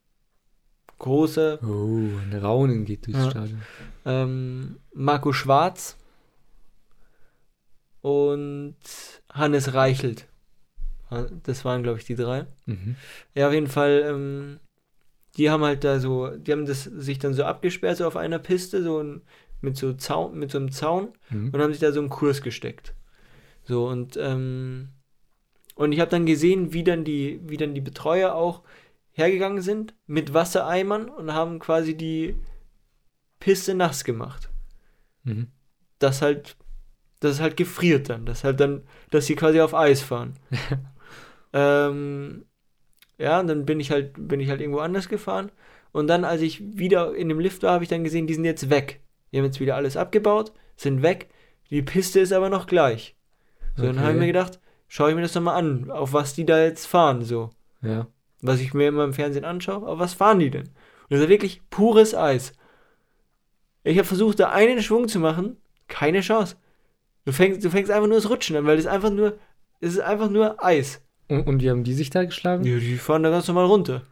Speaker 2: Großer.
Speaker 1: Oh, ein Raunen geht durchs
Speaker 2: Ja.
Speaker 1: Stadion.
Speaker 2: Ähm, Marco Schwarz und Hannes Reichelt. Das waren, glaube ich, die drei.
Speaker 1: Mhm.
Speaker 2: Ja, auf jeden Fall, ähm, die haben halt da so, die haben das sich dann so abgesperrt, so auf einer Piste, so ein, mit so Zaun, mit so einem Zaun
Speaker 1: Mhm.
Speaker 2: und haben sich da so einen Kurs gesteckt. So und ähm, und ich habe dann gesehen, wie dann die, wie dann die Betreuer auch hergegangen sind mit Wassereimern und haben quasi die Piste nass gemacht.
Speaker 1: Mhm.
Speaker 2: Das halt, das ist halt gefriert dann, das halt dann, dass sie quasi auf Eis fahren. [laughs] ähm, ja, und dann bin ich halt, bin ich halt irgendwo anders gefahren Und dann, als ich wieder in dem Lift war, habe ich dann gesehen, die sind jetzt weg. Die haben jetzt wieder alles abgebaut, sind weg. Die Piste ist aber noch gleich. So, dann habe ich
Speaker 1: Okay.
Speaker 2: mir gedacht, schaue ich mir das doch mal an, auf was die da jetzt fahren, so.
Speaker 1: Ja.
Speaker 2: Was ich mir immer im Fernsehen anschaue, auf was fahren die denn? Und das ist wirklich pures Eis. Ich habe versucht, da einen Schwung zu machen, keine Chance. Du fängst, du fängst einfach nur das Rutschen an, weil das einfach nur, es ist einfach nur Eis.
Speaker 1: Und, und wie haben die sich da geschlagen?
Speaker 2: Die, die fahren da ganz normal runter.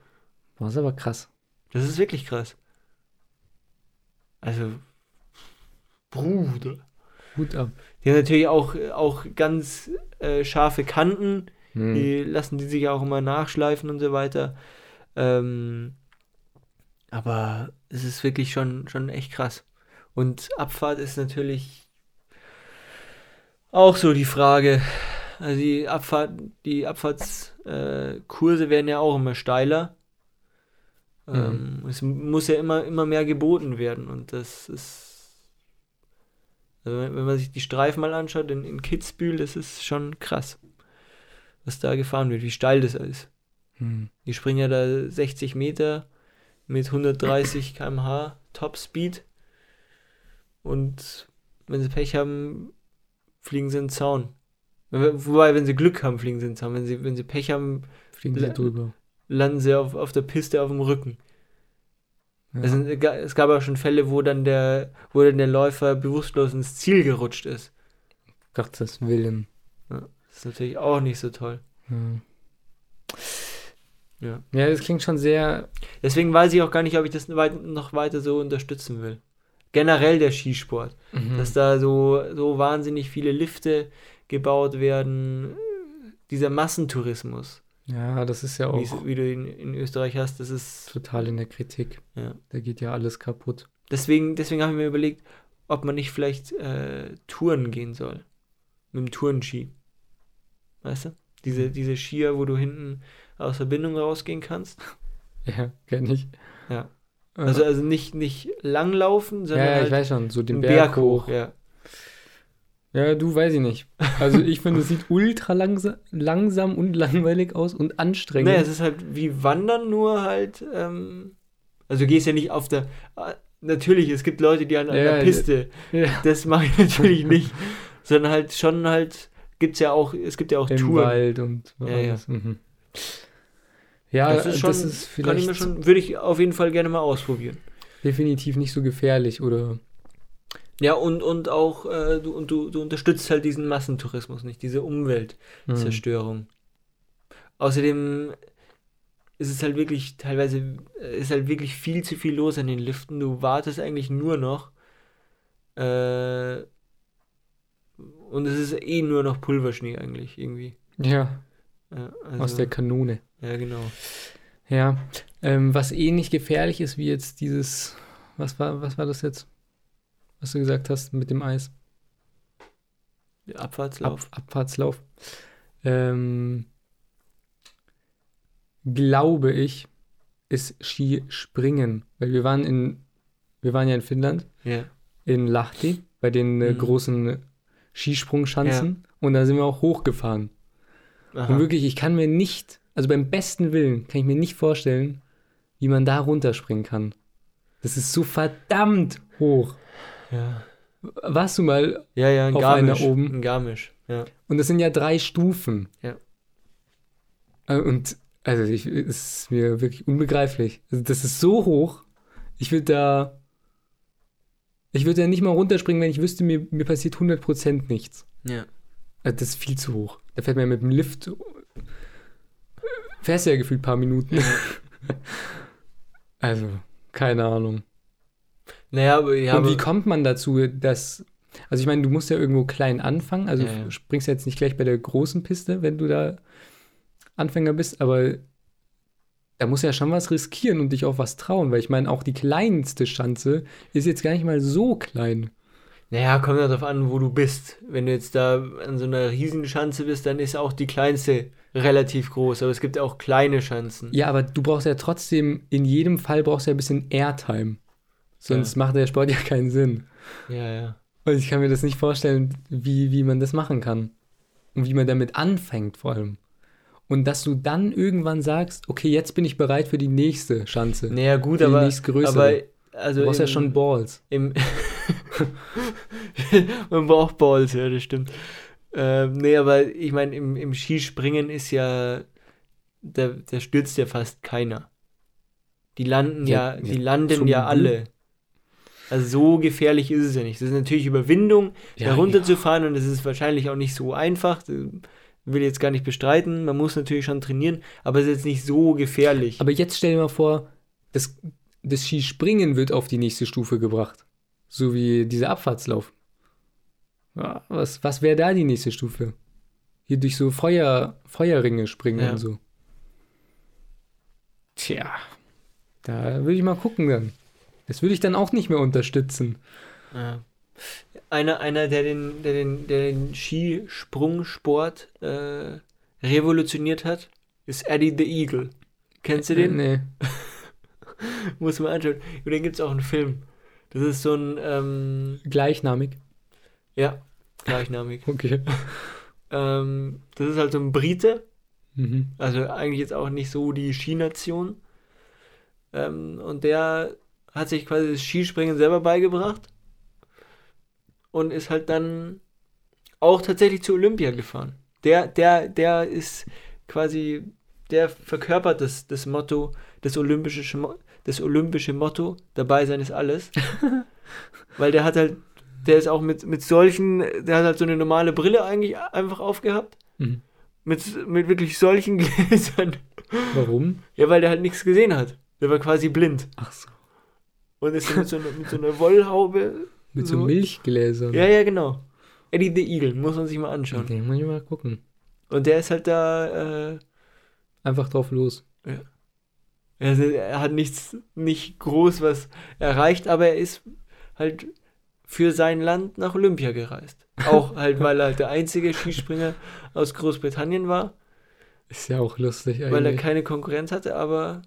Speaker 1: War ist aber krass.
Speaker 2: Das ist wirklich krass. Also, Bruder.
Speaker 1: Hut ab.
Speaker 2: Die haben natürlich auch, auch ganz äh, scharfe Kanten.
Speaker 1: Hm.
Speaker 2: Die lassen die sich auch immer nachschleifen und so weiter. Ähm, aber es ist wirklich schon, schon echt krass. Und Abfahrt ist natürlich auch so die Frage. Also die Abfahrt, die Abfahrtskurse äh, werden ja auch immer steiler. Ähm, Es muss ja immer, immer mehr geboten werden und das ist. Also wenn wenn man sich die Streifen mal anschaut in, in Kitzbühel, das ist schon krass, was da gefahren wird, wie steil das ist.
Speaker 1: Hm.
Speaker 2: Die springen ja da 60 Meter mit 130 km/h Topspeed. Und wenn sie Pech haben, fliegen sie in den Zaun. Wobei, wenn sie Glück haben, fliegen sie in den Zaun. Wenn sie, wenn sie Pech haben,
Speaker 1: Fliegen sie drüber.
Speaker 2: landen sie auf, auf der Piste auf dem Rücken.
Speaker 1: Ja.
Speaker 2: Es, sind, es gab auch schon Fälle, wo dann der, wo dann der Läufer bewusstlos ins Ziel gerutscht ist.
Speaker 1: Gottes Willen.
Speaker 2: Das ist natürlich auch nicht so toll.
Speaker 1: Ja.
Speaker 2: Ja.
Speaker 1: ja, das klingt schon sehr.
Speaker 2: Deswegen weiß ich auch gar nicht, ob ich das noch weiter so unterstützen will. Generell der Skisport.
Speaker 1: Mhm.
Speaker 2: dass da so, so wahnsinnig viele Lifte gebaut werden. Dieser Massentourismus,
Speaker 1: Ja, das ist ja auch
Speaker 2: wie du in, in Österreich hast, das ist.
Speaker 1: total in der Kritik.
Speaker 2: Ja.
Speaker 1: Da geht ja alles kaputt.
Speaker 2: Deswegen, deswegen habe ich mir überlegt, ob man nicht vielleicht äh, Touren gehen soll. Mit dem Tourenski. Weißt du? Diese, diese Skier, wo du hinten aus der Bindung rausgehen kannst. [laughs]
Speaker 1: Ja, kenn ich.
Speaker 2: Ja.
Speaker 1: Äh,
Speaker 2: Also, also nicht, nicht langlaufen,
Speaker 1: ja,
Speaker 2: sondern
Speaker 1: ja, ich
Speaker 2: halt
Speaker 1: weiß schon, so den
Speaker 2: einen
Speaker 1: Berg, hoch.
Speaker 2: Ja.
Speaker 1: Ja, du weiß ich nicht. Also ich finde, es sieht [laughs] ultra langsa langsam und langweilig aus und anstrengend.
Speaker 2: Naja, es ist halt wie Wandern, nur halt, ähm, also du gehst ja nicht auf der, ah, natürlich, es gibt Leute, die an, an
Speaker 1: Ja,
Speaker 2: der
Speaker 1: ja,
Speaker 2: Piste,
Speaker 1: ja,
Speaker 2: das mache ich natürlich nicht, [laughs] sondern halt schon halt, gibt's ja auch, es gibt ja auch
Speaker 1: im
Speaker 2: Touren.
Speaker 1: Wald und
Speaker 2: Ja, ja.
Speaker 1: Mhm. Ja,
Speaker 2: das ist schon,
Speaker 1: das ist
Speaker 2: kann ich
Speaker 1: vielleicht
Speaker 2: schon, würde ich auf jeden Fall gerne mal ausprobieren.
Speaker 1: definitiv nicht so gefährlich oder
Speaker 2: Ja, und, und auch, äh, du, und du, du unterstützt halt diesen Massentourismus nicht, diese Umweltzerstörung. Außerdem ist es halt wirklich, teilweise äh, ist halt wirklich viel zu viel los an den Liften. Du wartest eigentlich nur noch. Äh, und es ist eh nur noch Pulverschnee eigentlich, irgendwie.
Speaker 1: ja,
Speaker 2: Ja,
Speaker 1: aus
Speaker 2: also-
Speaker 1: der Kanone.
Speaker 2: Ja, genau.
Speaker 1: Ja, ähm, was ähnlich gefährlich ist wie jetzt dieses, was war, was war das jetzt, was du gesagt hast mit dem Eis?
Speaker 2: Der Abfahrtslauf.
Speaker 1: Ab, Abfahrtslauf. Ähm, glaube ich, ist Skispringen, weil wir waren in, wir waren ja in Finnland,
Speaker 2: Ja.
Speaker 1: in Lahti, bei den äh,
Speaker 2: Mhm.
Speaker 1: großen Skisprungschanzen und da sind wir auch hochgefahren. Und
Speaker 2: Aha.
Speaker 1: wirklich, ich kann mir nicht, also beim besten Willen, kann ich mir nicht vorstellen, wie man da runterspringen kann. Das ist so verdammt hoch.
Speaker 2: Ja.
Speaker 1: Warst du mal,
Speaker 2: Ja, ja,
Speaker 1: Auf einer
Speaker 2: Garmisch.
Speaker 1: oben.
Speaker 2: In Garmisch, ja.
Speaker 1: und das sind ja drei Stufen.
Speaker 2: Ja.
Speaker 1: Äh, Und, also, ich, es ist mir wirklich unbegreiflich. Also, das ist so hoch. Ich würde da, ich würde da nicht mal runterspringen, wenn ich wüsste, mir, mir passiert 100% nichts.
Speaker 2: Ja.
Speaker 1: Also, das ist viel zu hoch. Da fährt man ja mit dem Lift, fährst ja gefühlt ein paar Minuten. [laughs] also, keine Ahnung.
Speaker 2: Naja, aber ja,
Speaker 1: Und wie kommt man dazu, dass. Also, ich meine, du musst ja irgendwo klein anfangen. Also,
Speaker 2: Ja, ja.
Speaker 1: du springst ja jetzt nicht gleich bei der großen Piste, wenn du da Anfänger bist, aber da musst du ja schon was riskieren und dich auch was trauen, weil ich meine, auch die kleinste Schanze ist jetzt gar nicht mal so klein.
Speaker 2: naja, kommt ja darauf an, wo du bist. Wenn du jetzt da an so einer Riesenschanze bist, dann ist auch die kleinste relativ groß, aber es gibt auch kleine Schanzen.
Speaker 1: Ja, aber du brauchst ja trotzdem, in jedem Fall brauchst du ja ein bisschen Airtime. Sonst macht der Sport ja keinen Sinn.
Speaker 2: Ja, ja.
Speaker 1: Und ich kann mir das nicht vorstellen, wie, wie man das machen kann. Und wie man damit anfängt vor allem. Und dass du dann irgendwann sagst, okay, jetzt bin ich bereit für die nächste Schanze.
Speaker 2: Naja, gut,
Speaker 1: Für die
Speaker 2: aber,
Speaker 1: nächstgrößere.
Speaker 2: aber also
Speaker 1: du brauchst ja
Speaker 2: im-
Speaker 1: schon Balls.
Speaker 2: Im [laughs] Man braucht Balls, ja, das stimmt. Ähm, nee, aber ich meine, im, im Skispringen ist ja, da, da stürzt ja fast keiner. Die landen ja,
Speaker 1: Ja,
Speaker 2: die
Speaker 1: ja,
Speaker 2: landen ja alle. Also so gefährlich ist es ja nicht. Das ist natürlich Überwindung,
Speaker 1: Ja,
Speaker 2: da runterzufahren und das ist wahrscheinlich auch nicht so einfach. Will jetzt gar nicht bestreiten. Man muss natürlich schon trainieren, aber es ist jetzt nicht so gefährlich.
Speaker 1: Aber jetzt stell dir mal vor, das, das Skispringen wird auf die nächste Stufe gebracht. So wie dieser Abfahrtslauf. Ja, was was wäre da die nächste Stufe? Hier durch so Feuer, Feuerringe springen
Speaker 2: Ja.
Speaker 1: und so. Tja, da würde ich mal gucken dann. Das würde ich dann auch nicht mehr unterstützen.
Speaker 2: Ja. Einer, einer der, den, der, den, der den Skisprungsport äh, revolutioniert hat, ist Eddie the Eagle. Kennst du den?
Speaker 1: Nee. [laughs]
Speaker 2: Muss man anschauen. Über den gibt es auch einen Film. Das ist so ein, ähm,
Speaker 1: Gleichnamig.
Speaker 2: ja, gleichnamig. [laughs]
Speaker 1: Okay.
Speaker 2: ähm, das ist halt so ein Brite,
Speaker 1: Mhm.
Speaker 2: also eigentlich jetzt auch nicht so die Skination. Ähm, und der hat sich quasi das Skispringen selber beigebracht und ist halt dann auch tatsächlich zu Olympia gefahren. Der, der, der ist quasi, der verkörpert das, das Motto, das olympische, das olympische Motto, dabei sein ist alles. [laughs] Weil der hat halt, der ist auch mit, mit solchen, der hat halt so eine normale Brille eigentlich einfach aufgehabt.
Speaker 1: Mhm.
Speaker 2: Mit, mit wirklich solchen [laughs] Gläsern.
Speaker 1: Warum?
Speaker 2: Ja, weil der halt nichts gesehen hat. Der war quasi blind.
Speaker 1: Ach so.
Speaker 2: Und ist mit so einer, mit so einer Wollhaube.
Speaker 1: Mit so,
Speaker 2: So.
Speaker 1: Milchgläsern.
Speaker 2: Ja, ja, genau. Eddie the Eagle, muss man sich mal anschauen.
Speaker 1: Den muss ich mal gucken.
Speaker 2: Und der ist halt da, äh,
Speaker 1: Einfach drauf los.
Speaker 2: also er hat nichts, nicht groß was erreicht, aber er ist halt für sein Land nach Olympia gereist. Auch halt, [laughs] weil er halt der einzige Skispringer aus Großbritannien war,
Speaker 1: Ist ja auch lustig eigentlich.
Speaker 2: weil er keine Konkurrenz hatte, aber.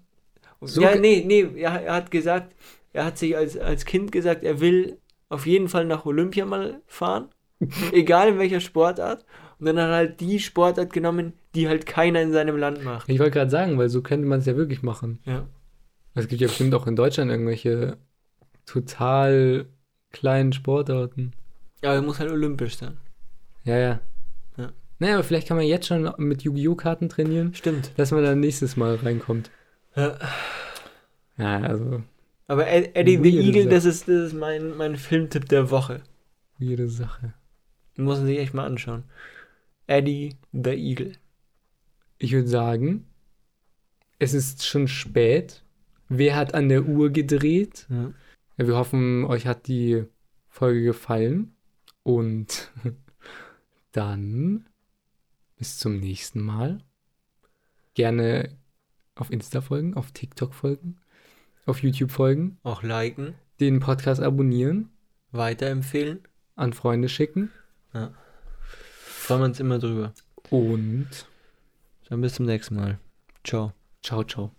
Speaker 1: So
Speaker 2: ja, nee, nee, er, er hat gesagt, er hat sich als, als Kind gesagt, er will auf jeden Fall nach Olympia mal fahren, [laughs] egal in welcher Sportart. Und dann hat er halt die Sportart genommen, die halt keiner in seinem Land macht.
Speaker 1: Ich wollte gerade sagen, weil so könnte man es ja wirklich machen.
Speaker 2: Ja.
Speaker 1: Es gibt ja bestimmt auch in Deutschland irgendwelche total kleinen Sportarten.
Speaker 2: Aber er muss halt olympisch sein.
Speaker 1: Ja, ja.
Speaker 2: Ja.
Speaker 1: Naja, aber vielleicht kann man jetzt schon mit Yu-Gi-Oh! Karten trainieren,
Speaker 2: Stimmt.
Speaker 1: dass man dann nächstes Mal reinkommt.
Speaker 2: Ja.
Speaker 1: Ja, also,
Speaker 2: Aber Ed- Eddie the
Speaker 1: Weirde
Speaker 2: Eagle,
Speaker 1: Sache.
Speaker 2: das ist, das ist mein, mein Filmtipp der Woche.
Speaker 1: jede Sache.
Speaker 2: Muss man sich echt mal anschauen. Eddie the Eagle.
Speaker 1: Ich würde sagen, es ist schon spät. Wer hat an der Uhr gedreht?
Speaker 2: Ja.
Speaker 1: Ja, wir hoffen, euch hat die Folge gefallen. Und [laughs] dann bis zum nächsten Mal. Gerne auf Insta folgen, auf TikTok folgen, auf YouTube folgen,
Speaker 2: Auch liken,
Speaker 1: den Podcast abonnieren,
Speaker 2: weiterempfehlen.
Speaker 1: an Freunde schicken
Speaker 2: Freuen wir uns immer drüber.
Speaker 1: und
Speaker 2: Dann bis zum nächsten Mal. Ciao.
Speaker 1: ciao, ciao.